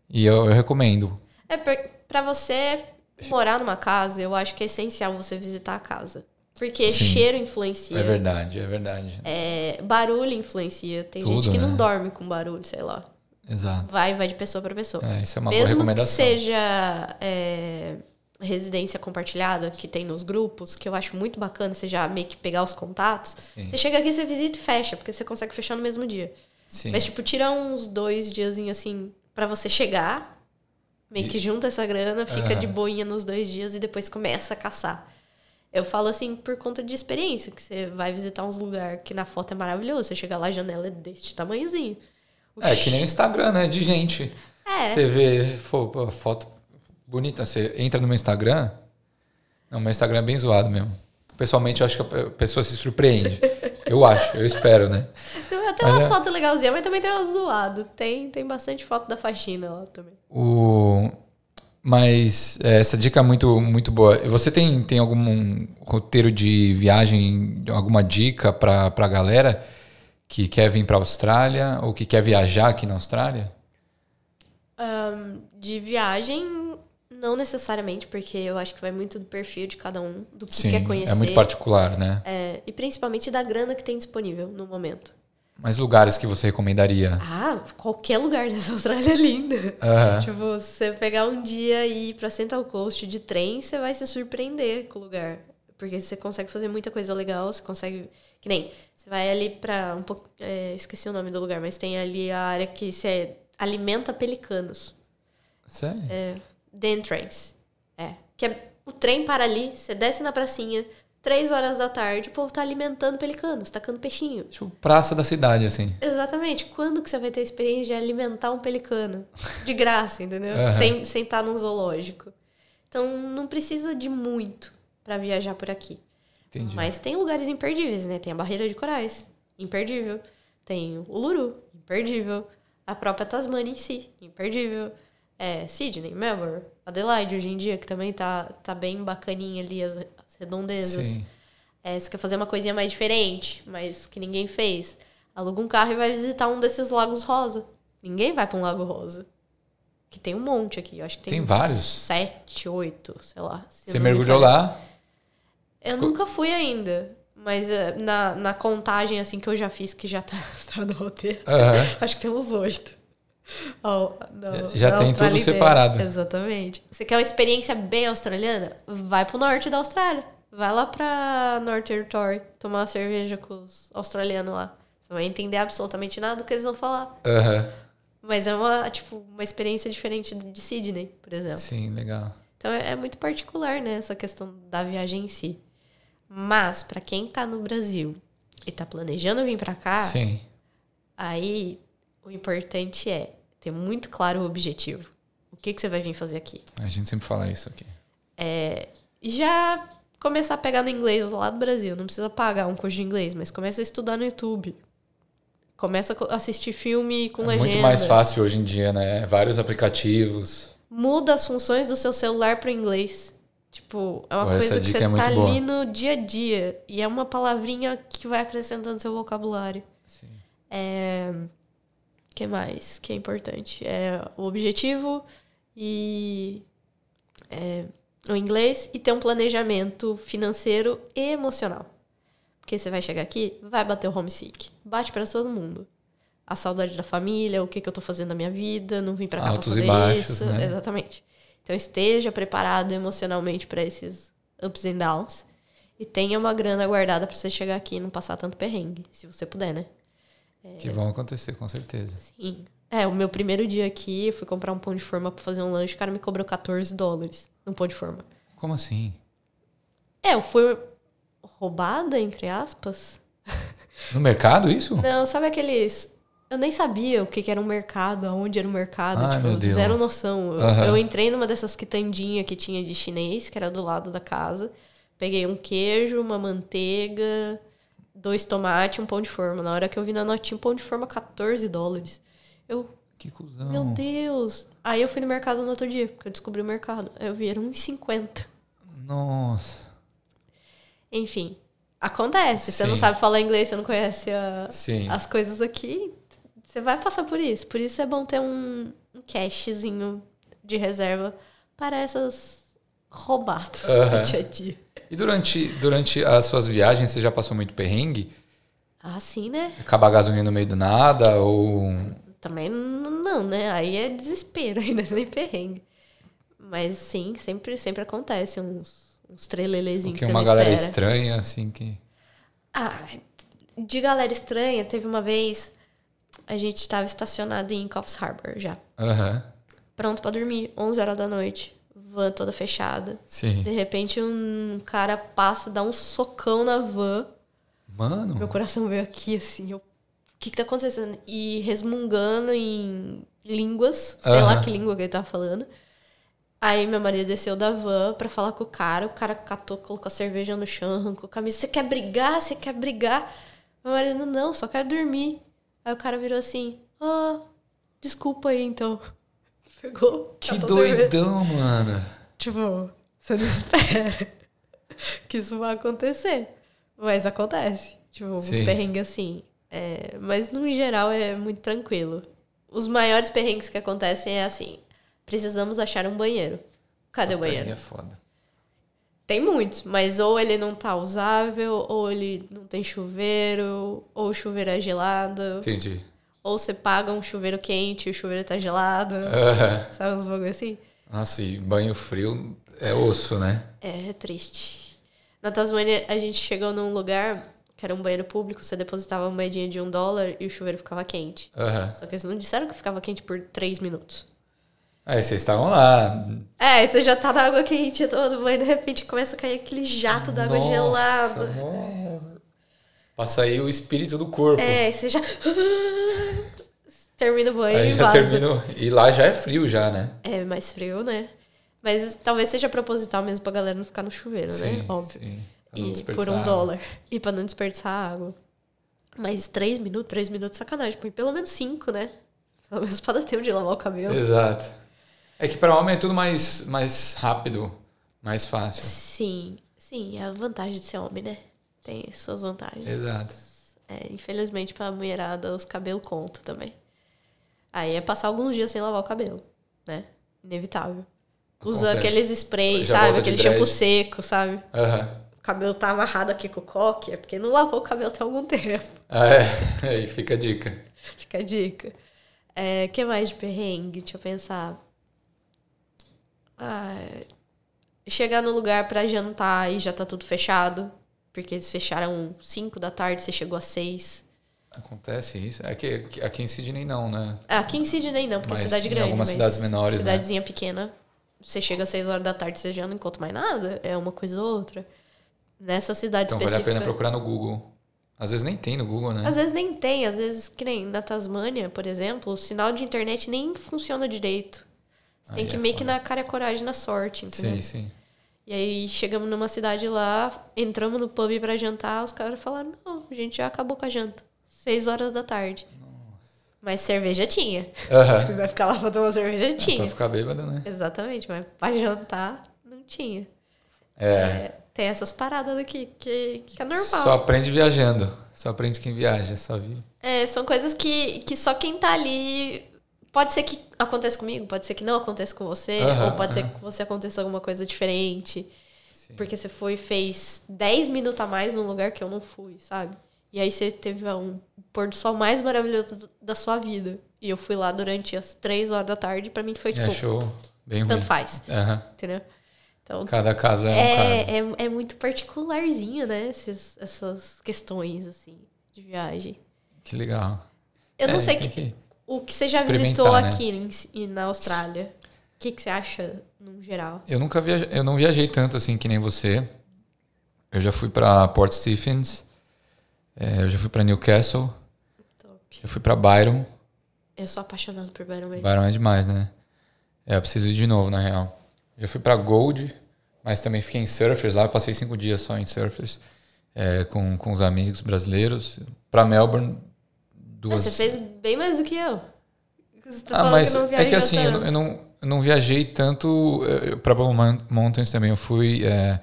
e eu, eu recomendo. É, pra você morar numa casa, eu acho que é essencial você visitar a casa. Porque Sim. cheiro influencia. É verdade, é verdade. É, barulho influencia. Tem Tudo, gente que não né? dorme com barulho, sei lá. Exato. Vai, vai de pessoa para pessoa. É, isso é uma boa Mesmo que recomendação. seja é, residência compartilhada, que tem nos grupos, que eu acho muito bacana, você já meio que pegar os contatos. Sim. Você chega aqui, você visita e fecha, porque você consegue fechar no mesmo dia. Sim. Mas, tipo, tira uns dois diazinhos assim, para você chegar, meio que junta essa grana, fica Aham. de boinha nos dois dias e depois começa a caçar. Eu falo assim por conta de experiência, que você vai visitar uns lugares que na foto é maravilhoso. Você chega lá, a janela é deste tamanhozinho. É que nem o Instagram, né? De gente. É. Você vê pô, foto bonita, você entra no meu Instagram. Não, meu Instagram é bem zoado mesmo. Pessoalmente, eu acho que a pe- pessoa se surpreende. Eu acho, eu espero, né? Tem umas é- fotos legalzinhas, mas também tem umas zoadas. Tem, tem bastante foto da faxina lá também. O... Mas é, essa dica é muito, muito boa. Você tem, tem algum roteiro de viagem, alguma dica para a galera que quer vir para a Austrália ou que quer viajar aqui na Austrália? Ahn, de viagem, não necessariamente, porque eu acho que vai muito do perfil de cada um, do que Sim, quer conhecer. é muito particular, né? É, e principalmente da grana que tem disponível no momento. Mas lugares que você recomendaria? Ah, qualquer lugar dessa Austrália é linda. Aham. Tipo, você pegar um dia e ir pra Central Coast de trem, você vai se surpreender com o lugar. Porque você consegue fazer muita coisa legal, você consegue. Que nem, você vai ali pra um pouco. é, esqueci o nome do lugar, mas tem ali a área que você alimenta pelicanos. Sério? É, Den Trains. É. Que é o trem para ali, você desce na pracinha, três horas da tarde, o povo tá alimentando pelicanos, tacando peixinho. Tipo, praça da cidade, assim. Exatamente. Quando que você vai ter a experiência de alimentar um pelicano? De graça, entendeu? Aham. Sem, sem estar num zoológico. Então, não precisa de muito para viajar por aqui. Entendi. Mas tem lugares imperdíveis, né? Tem a Barreira de Corais, imperdível. Tem o Uluru, imperdível. A própria Tasmania em si, imperdível. É, Sydney, Melbourne, Adelaide hoje em dia, que também tá, tá bem bacaninha ali as, as redondezas. Sim. É, você quer fazer uma coisinha mais diferente, mas que ninguém fez. Aluga um carro e vai visitar um desses lagos rosa. Ninguém vai pra um lago rosa. Que tem um monte aqui. Eu acho que tem, Tem uns vários? Sete, oito, sei lá. se Você mergulhou lá? Eu nunca fui ainda. Mas eh, na, na contagem, assim, que eu já fiz, que já tá, tá no roteiro, Aham. acho que tem uns oito. Ó, no- Já tem tudo separado. Exatamente. Você quer uma experiência bem australiana? Vai pro norte da Austrália. Vai lá pra North Territory tomar uma cerveja com os australianos lá. Você não vai entender absolutamente nada do que eles vão falar. Aham. Mas é uma, tipo, uma experiência diferente de Sydney, por exemplo. Sim, legal. Então é, é muito particular, né, essa questão da viagem em si. Mas, pra quem tá no Brasil e tá planejando vir pra cá, Sim. aí o importante é ter muito claro o objetivo. O que, que você vai vir fazer aqui? A gente sempre fala isso aqui. E já começar a pegar no inglês lá do Brasil. Não precisa pagar um curso de inglês, mas começa a estudar no YouTube. Começa a assistir filme com É legenda. muito mais fácil hoje em dia, né? Vários aplicativos. Muda as funções do seu celular para inglês. Tipo, é uma Pô, coisa que você é tá boa. ali no dia a dia. E é uma palavrinha que vai acrescentando seu vocabulário. Sim. É... que mais que é importante? É o objetivo e é, o inglês e ter um planejamento financeiro e emocional. Porque você vai chegar aqui, vai bater o homesick. Bate para todo mundo. A saudade da família, o que, que eu tô fazendo na minha vida, não vim pra cá Altos pra fazer baixos, isso. né? Exatamente. Então esteja preparado emocionalmente para esses ups and downs. E tenha uma grana guardada para você chegar aqui e não passar tanto perrengue, se você puder, né? Que vão acontecer, com certeza. Sim. É, o meu primeiro dia aqui, eu fui comprar um pão de forma pra fazer um lanche, o cara me cobrou 14 dólares num pão de forma. Como assim? É, eu fui roubada, entre aspas. No mercado, isso? Não, sabe aqueles. Eu nem sabia o que, que era um mercado, aonde era um mercado, Ai, tipo, meu Deus. zero noção. Eu, Aham. eu entrei numa dessas quitandinhas que tinha de chinês, que era do lado da casa. Peguei um queijo, uma manteiga, dois tomates, um pão de forma. Na hora que eu vi na notinha, um pão de forma, 14 dólares. Eu, Que cuzão. Meu Deus! Aí eu fui no mercado no outro dia, porque eu descobri o mercado. Aí eu vi, era 1,50. Nossa. Enfim, acontece. Você não Sim. sabe falar inglês, você não conhece a- Sim. as coisas aqui, você vai passar por isso. Por isso é bom ter um, um cashzinho de reserva para essas roubadas Aham. do dia a dia. E durante, durante as suas viagens, você já passou muito perrengue? Ah, sim, né? Acabar a gasolina no meio do nada? Ou. Também não, né? Aí é desespero, ainda nem perrengue. Mas sim, sempre, sempre acontece uns, uns trelelezinhos Que uma galera espera. estranha, assim, que. Ah, de galera estranha, teve uma vez a gente estava estacionado em Coffs Harbor já. Aham. Pronto pra dormir, 11 horas da noite. Van toda fechada. Sim. De repente um cara passa, dá um socão na van. Mano. Meu coração veio aqui assim, eu, o que que tá acontecendo? E resmungando em línguas, sei lá Aham. que língua que ele tava falando. Aí meu marido desceu da van pra falar com o cara, o cara catou, colocou a cerveja no chão, arrancou a camisa. Você quer brigar? Você quer brigar? Meu marido, não, só quero dormir. Aí o cara virou assim, ah, desculpa aí então. Pegou. Que doidão, mano. Tipo, você não espera que isso vai acontecer. Mas acontece. Tipo, uns Sim. perrengues assim. É, mas no geral é muito tranquilo. Os maiores perrengues que acontecem é assim: precisamos achar um banheiro. Cadê o Puta, banheiro? É foda. Tem muitos, mas ou ele não tá usável, ou ele não tem chuveiro, ou o chuveiro é gelado, Entendi. Ou você paga um chuveiro quente e o chuveiro tá gelado. Sabe uns bagulho assim? Nossa, e banho frio é osso, né? É, é triste. Na Tasmânia, a gente chegou num lugar que era um banheiro público, você depositava uma moedinha de um dólar e o chuveiro ficava quente. Aham. Só que eles não disseram que ficava quente por três minutos. Aí vocês estavam lá. É, você já tá na água quente todo banho, de repente começa a cair aquele jato d'água gelada. nossa. Passa aí o espírito do corpo. É, você já. Termina o banho aí e já vaza. terminou. E lá já é frio já, né? É mais frio, né? Mas talvez seja proposital mesmo pra galera não ficar no chuveiro, né? Óbvio. sim. Pra não E por um dólar. E pra não desperdiçar água. Mas três minutos, três minutos, sacanagem. Põe pelo menos cinco, né? Pelo menos pra dar tempo de lavar o cabelo. Exato. É que para homem é tudo mais, mais rápido, mais fácil. Sim, sim, é a vantagem de ser homem, né? Tem suas vantagens. Exato. É, infelizmente, pra mulherada, os cabelos contam também. Aí é passar alguns dias sem lavar o cabelo, né? Inevitável. Usa Acontece. aqueles sprays, Já sabe? Aquele shampoo seco, sabe? Aham. cabelo tá amarrado aqui com o coque, é porque não lavou o cabelo tem algum tempo. Ah, é. Aí fica a dica. Fica a dica. É, que mais de perrengue? Deixa eu pensar. Ah, chegar no lugar pra jantar e já tá tudo fechado. Porque eles fecharam 5 da tarde, você chegou às 6. Acontece isso. Aqui, aqui em Sydney não, né? Aqui em Sydney não, porque Mas é cidade em grande. algumas mas cidades menores, né? Cidadezinha pequena, você chega às 6 horas da tarde, você já não encontra mais nada. É uma coisa ou outra. Nessa cidade Então vale a específica. pena procurar no Google. Às vezes nem tem no Google, né? Às vezes nem tem, às vezes, que nem na Tasmânia, por exemplo, o sinal de internet nem funciona direito. Você tem que é meio que na cara e coragem na sorte, entendeu? Sim, sim. E aí chegamos numa cidade lá, entramos no pub pra jantar, os caras falaram, não, a gente já acabou com a janta. Seis horas da tarde. Mas cerveja tinha. Aham. Se quiser ficar lá pra tomar cerveja, Pra tinha. ficar bêbado, né? Exatamente, mas pra jantar, não tinha. É. É, tem essas paradas aqui que, que é normal. Só aprende viajando. Só aprende quem viaja, só vive. É, são coisas que, que só quem tá ali. Pode ser que aconteça comigo, pode ser que não aconteça com você, ou pode ser que você aconteça alguma coisa diferente. Sim. Porque você foi e fez 10 minutos a mais num lugar que eu não fui, sabe? E aí você teve um pôr do sol mais maravilhoso da sua vida. E eu fui lá durante as 3 horas da tarde, pra mim foi E tipo, achou bem ruim. tanto faz, Aham. entendeu? Então, Cada caso é, um caso. é, é, é muito particularzinho, né? Esses, essas questões, assim, de viagem. Que legal. Eu não É, sei tem que, que- o que você já visitou né? aqui em- na Austrália. O que, que você acha, no geral? Eu nunca viajei, eu não viajei tanto assim que nem você. Eu já fui pra Port Stephens, é, eu já fui pra Newcastle, Top. já fui pra Byron. Eu sou apaixonada por Byron Bay. Byron é demais, né? É, eu preciso ir de novo, na real. Já fui pra Gold, mas também fiquei em Surfers lá. Eu passei cinco dias só em Surfers é, com, com os amigos brasileiros. Pra Melbourne, duas. Você fez bem mais do que eu. Você tá Ah, mas é que assim, eu, não- eu não, eu não viajei tanto eh, Mon- Mountains também. Eu fui, é,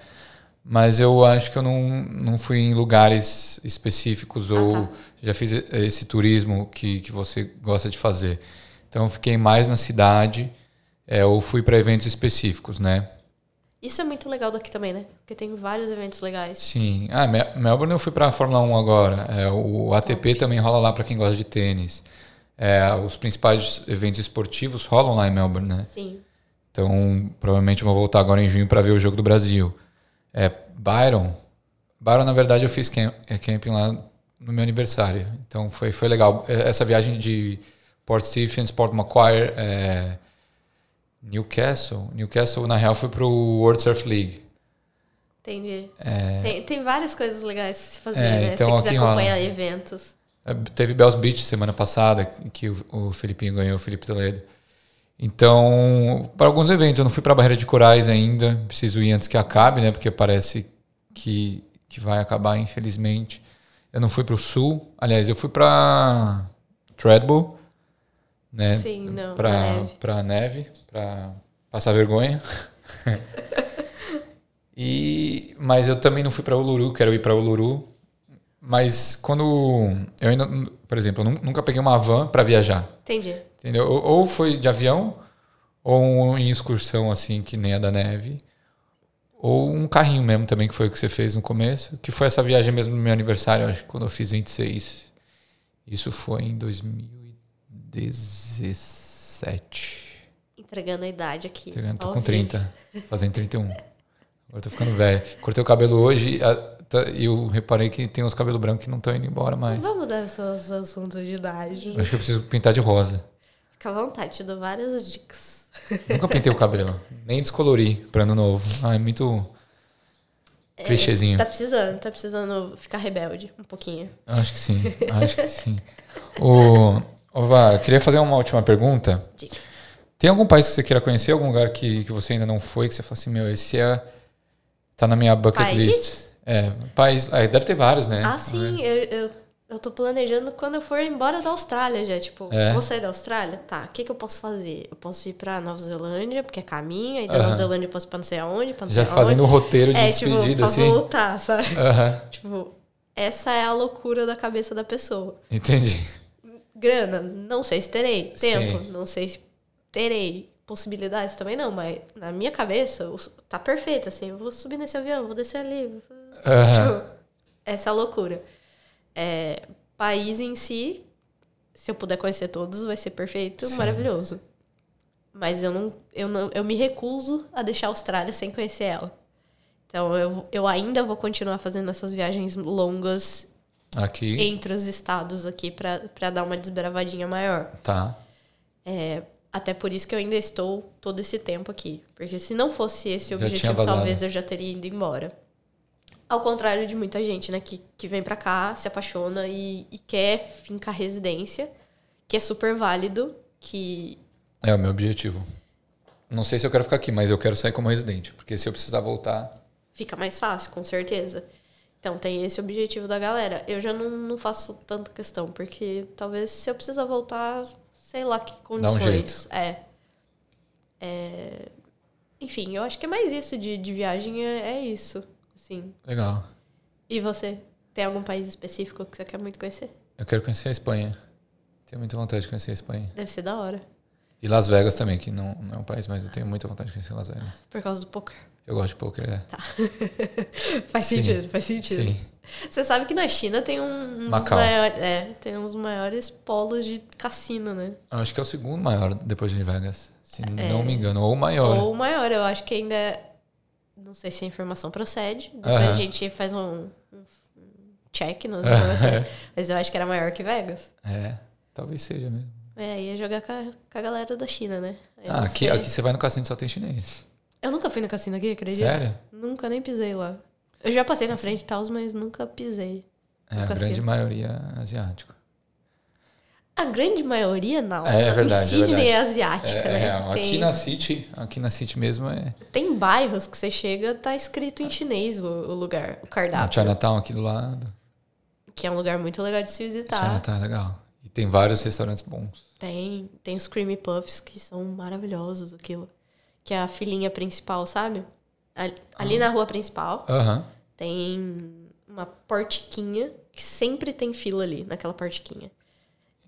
mas eu acho que eu não, não fui em lugares específicos ou tá. já fiz esse turismo que, que você gosta de fazer. Então eu fiquei mais na cidade é, ou fui para eventos específicos, né? Isso é muito legal daqui também, né? Porque tem vários eventos legais. Sim. Ah, Me- Melbourne eu fui para a Fórmula 1 agora. É, o ATP também rola lá para quem gosta de tênis. É, os principais eventos esportivos rolam lá em Melbourne, né? Sim. Então, provavelmente vou voltar agora em junho para ver o jogo do Brasil. É, Byron. Byron, na verdade, eu fiz camp, é, camping lá no meu aniversário. Então, foi, foi legal. É, Essa viagem de Port Stephens, Port Macquarie, é, Newcastle. Newcastle, na real, foi pro World Surf League. Entendi. Tem, tem várias coisas legais pra se fazer, É, né? então Se quiser rola. acompanhar eventos. É, Teve Bells Beach semana passada, que o, o Felipinho ganhou, o Felipe Toledo. Então, para alguns eventos, eu não fui para a Barreira de Corais ainda, preciso ir antes que acabe, né? Porque parece que, que vai acabar, infelizmente. Eu não fui para o sul, aliás, eu fui para Treadwell, né? Sim, não, na Para neve. para neve, para passar vergonha. e mas eu também não fui para Uluru, quero ir para Uluru. Mas quando eu ainda, por exemplo, eu nu- nunca peguei uma van para viajar, Entendi. entendeu? Ou, foi de avião, ou em excursão assim que nem a da neve, ou um carrinho mesmo também que foi o que você fez no começo, que foi essa viagem mesmo no meu aniversário, acho que quando eu fiz 26. Isso foi em 2017. Entregando a idade aqui. Tô ao com vivo. 30, fazendo 31. Agora tô ficando velho. Cortei o cabelo hoje tá- e eu reparei que tem uns cabelos brancos que não estão indo embora mais. Vamos dar esses assuntos de idade. Acho que eu preciso pintar de rosa. Fica à vontade, te dou várias dicas. Nunca pintei o cabelo. Nem descolori pra ano novo. Ah, é muito clichêzinho. Tá precisando, tá precisando ficar rebelde um pouquinho. Acho que sim. Acho que sim. O, ô, Vá, eu queria fazer uma última pergunta. Diga. Tem algum país que você queira conhecer? Algum lugar que, que você ainda não foi? Que você fala assim, meu, esse é... Tá na minha bucket País? list. É, país... é, deve ter vários, né? Ah, sim, eu, eu, eu tô planejando quando eu for embora da Austrália já. Tipo, É. vou sair da Austrália? Tá, o que, que eu posso fazer? Eu posso ir pra Nova Zelândia, porque é caminho, aí da Aham. Nova Zelândia eu posso ir pra não sei aonde, pra não Já sei fazendo o aonde. roteiro de É, tipo, despedida, pra assim. voltar, sabe? Aham, Tipo, essa é a loucura da cabeça da pessoa. entendi. Grana, não sei se terei. Tempo, Sim. não sei se terei. possibilidades também não, mas na minha cabeça tá perfeito, assim, eu vou subir nesse avião, vou descer ali. vou. Tipo, essa loucura. É, país em si, se eu puder conhecer todos, vai ser perfeito, Sim. maravilhoso. Mas eu não, eu não, eu me recuso a deixar a Austrália sem conhecer ela. Então eu, eu ainda vou continuar fazendo essas viagens longas Aqui. entre os estados aqui pra pra dar uma desbravadinha maior. Tá. É, até por isso que eu ainda estou todo esse tempo aqui. Porque se não fosse esse o Já objetivo, talvez eu já teria ido embora. Ao contrário de muita gente, né, que, que vem pra cá, se apaixona e, e quer fincar residência, que é super válido, que É o meu objetivo. Não sei se eu quero ficar aqui, mas eu quero sair como residente. Porque se eu precisar voltar. fica mais fácil, com certeza. Então tem esse objetivo da galera. Eu já não, não faço tanta questão, porque talvez se eu precisar voltar, sei lá que Dá um condições. jeito. É. É, Enfim, eu acho que é mais isso de, de viagem, é, é isso. Assim. Legal. E você? Tem algum país específico que você quer muito conhecer? Eu quero conhecer a Espanha. Tenho muita vontade de conhecer a Espanha. Deve ser da hora. E Las Vegas também, que não, não é um país, mas eu tenho muita vontade de conhecer Las Vegas. Por causa do poker. Eu gosto de poker, é. Tá. faz Sim. sentido, faz sentido. Sim. Você sabe que na China tem um, Macau. maiores. É, tem uns maiores polos de cassino, né? Acho que é o segundo maior depois de Vegas. Se não me engano. Ou o maior. É. Ou o maior, eu acho que ainda. é- Não sei se a informação procede. Depois a gente faz um, um check nas informações. Mas eu acho que era maior que Vegas. É. Talvez seja mesmo. É, ia jogar com a, com a galera da China, né? Eu Ah, aqui, sei. aqui você vai no cassino só tem chinês. Eu nunca fui no cassino aqui, acredita? Sério? Nunca nem pisei lá. Eu já passei na frente e tal, mas nunca pisei. É, a grande maioria asiático. A grande maioria não. É, é verdade, é Sydney é, asiática, É, né? é, tem, aqui na City, aqui na City mesmo é. tem bairros que você chega, tá escrito em chinês o, o lugar, o cardápio. Chinatown aqui do lado. Que é um lugar muito legal de se visitar. Chinatown é legal. E tem vários restaurantes bons. Tem, tem os creamy puffs que são maravilhosos, aquilo. Que é a filinha principal, sabe? Ali, ali na rua principal Aham. tem uma portiquinha que sempre tem fila ali, naquela portiquinha.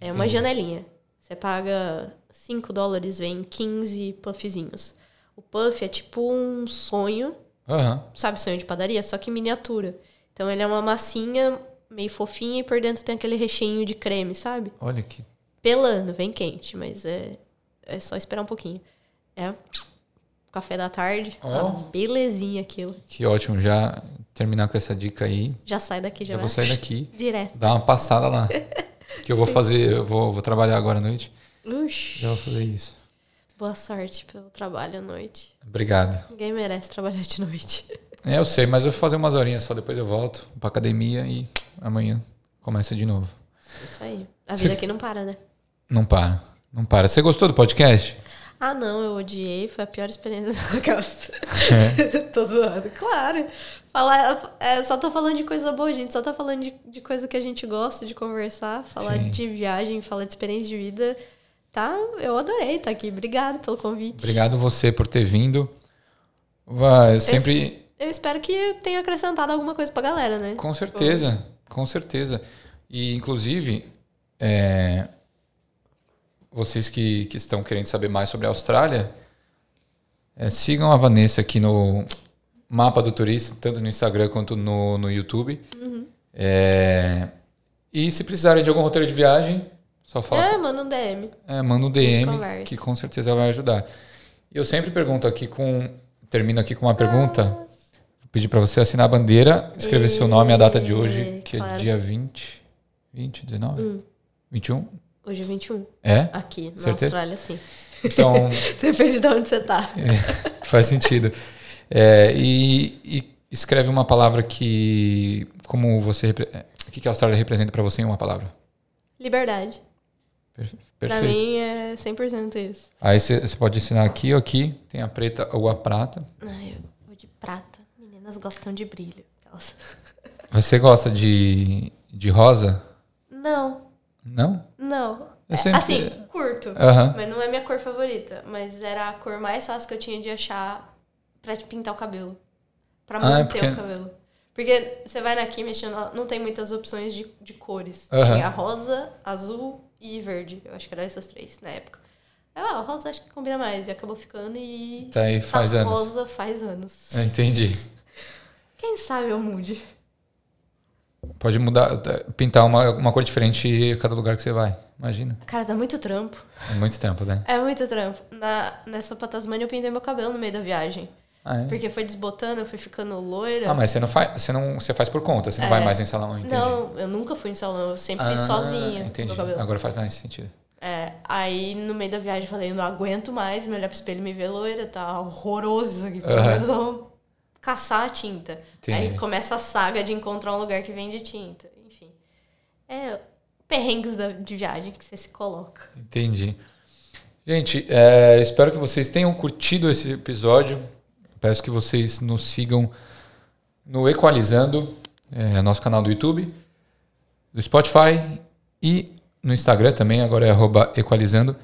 É uma janelinha. Você paga 5 dólares, vem 15 puffzinhos. O puff é tipo um sonho, Aham. sabe, sonho de padaria, só que miniatura. Então ele é uma massinha meio fofinha e por dentro tem aquele recheinho de creme, sabe? Olha que. pelando, vem quente, mas é, é só esperar um pouquinho. É café da tarde, Ó. uma belezinha aquilo. Que ótimo. Já terminar com essa dica aí. Já sai daqui, já vai vou sair daqui. direto. Dar uma passada lá. Que eu vou fazer, eu vou, vou trabalhar agora à noite. Uxi, Já vou fazer isso. boa sorte pelo trabalho à noite. Obrigado. Ninguém merece trabalhar de noite. É, eu sei, mas eu vou fazer umas horinhas só, depois eu volto pra academia e amanhã começa de novo. Isso aí. A vida aqui não para, né? Não para, não para. Você gostou do podcast? Ah, não, eu odiei, foi a pior experiência da minha casa. É. tô zoando, claro. Falar, é, só tô falando de coisa boa, gente. Só tá falando de, de coisa que a gente gosta de conversar, falar Sim. de viagem, falar de experiência de vida. Tá? Eu adorei estar aqui. Obrigado pelo convite. Obrigado você por ter vindo. Vai, eu sempre. Eu espero que tenha acrescentado alguma coisa pra galera, né? Com certeza, com certeza. E, inclusive, é, vocês que, que estão querendo saber mais sobre a Austrália, é, sigam a Vanessa aqui no Mapa do Turista, tanto no Instagram quanto no, no YouTube. É, e se precisarem de algum roteiro de viagem, só fala. É, manda um DM. É, manda um DM, que com certeza vai ajudar. E eu sempre pergunto aqui com. Termino aqui com uma pergunta. Vou pedir para você assinar a bandeira, escrever seu nome e a data de hoje, que é claro. dia 20. 20, 19? 21? Hoje é 21. É? Aqui, na Certeza? Austrália, sim. Então, Depende de onde você tá. é, faz sentido. É, e, e escreve uma palavra que. Como você. repre- é, O que a Austrália representa para você em uma palavra? Liberdade. Perfe- Pra Perfeito. mim é 100% isso. Aí você pode assinar aqui ou aqui. Tem a preta ou a prata. Ai, eu vou de prata. Meninas gostam de brilho. Você gosta de, de rosa? Não, Não? não. Eu É, sempre- Assim, curto. Aham. Mas não é minha cor favorita. Mas era a cor mais fácil que eu tinha de achar pra te pintar o cabelo. Pra Ah, é manter porque- o cabelo. Porque você vai na Chemist, não não tem muitas opções de, de cores. Aham. Tinha rosa, azul e verde. Eu acho que eram essas três na época. Ah, o rosa acho que combina mais. E acabou ficando e. Tá aí faz tá anos. rosa faz anos. Eu entendi. Quem sabe eu mude. Pode mudar, pintar uma, uma cor diferente a cada lugar que você vai. Imagina. Cara, dá muito trampo. É muito tempo, né? É muito trampo. Na, nessa pra Tasmânia eu pintei meu cabelo no meio da viagem. Ah, é? Porque foi desbotando, eu fui ficando loira. Ah, mas você não faz, você não, você faz por conta, você não É. vai mais em salão, entendi. Não, eu nunca fui em salão, eu sempre fiz Ah, sozinha Entendi. Agora faz mais sentido. É, aí no meio da viagem eu falei, eu não aguento mais, me olhar pro espelho e me ver loira, tá horroroso isso aqui. Vamos caçar a tinta. Entendi. Aí começa a saga de encontrar um lugar que vende tinta. Enfim. É perrengues de viagem que você se coloca. Entendi. Gente, é, espero que vocês tenham curtido esse episódio. Peço que vocês nos sigam no Equalizando, é, nosso canal do YouTube, do Spotify e no Instagram também, agora é arroba Equalizando.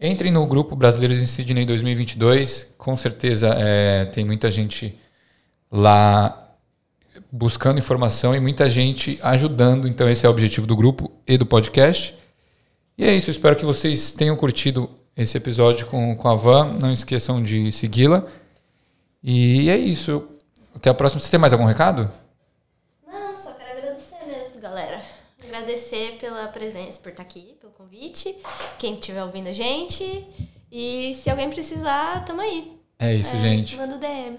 Entrem no grupo Brasileiros em Sydney 2022. Com certeza é, tem muita gente lá buscando informação e muita gente ajudando. Então, esse é o objetivo do grupo e do podcast. E é isso, eu espero que vocês tenham curtido esse episódio com, com a Van. Não esqueçam de segui-la. E é isso. Até a próxima. Você tem mais algum recado? Não, só quero agradecer mesmo, galera. Agradecer pela presença, por estar aqui, pelo convite. Quem estiver ouvindo a gente. E se alguém precisar, tamo aí. É isso, É, gente. Manda o DM.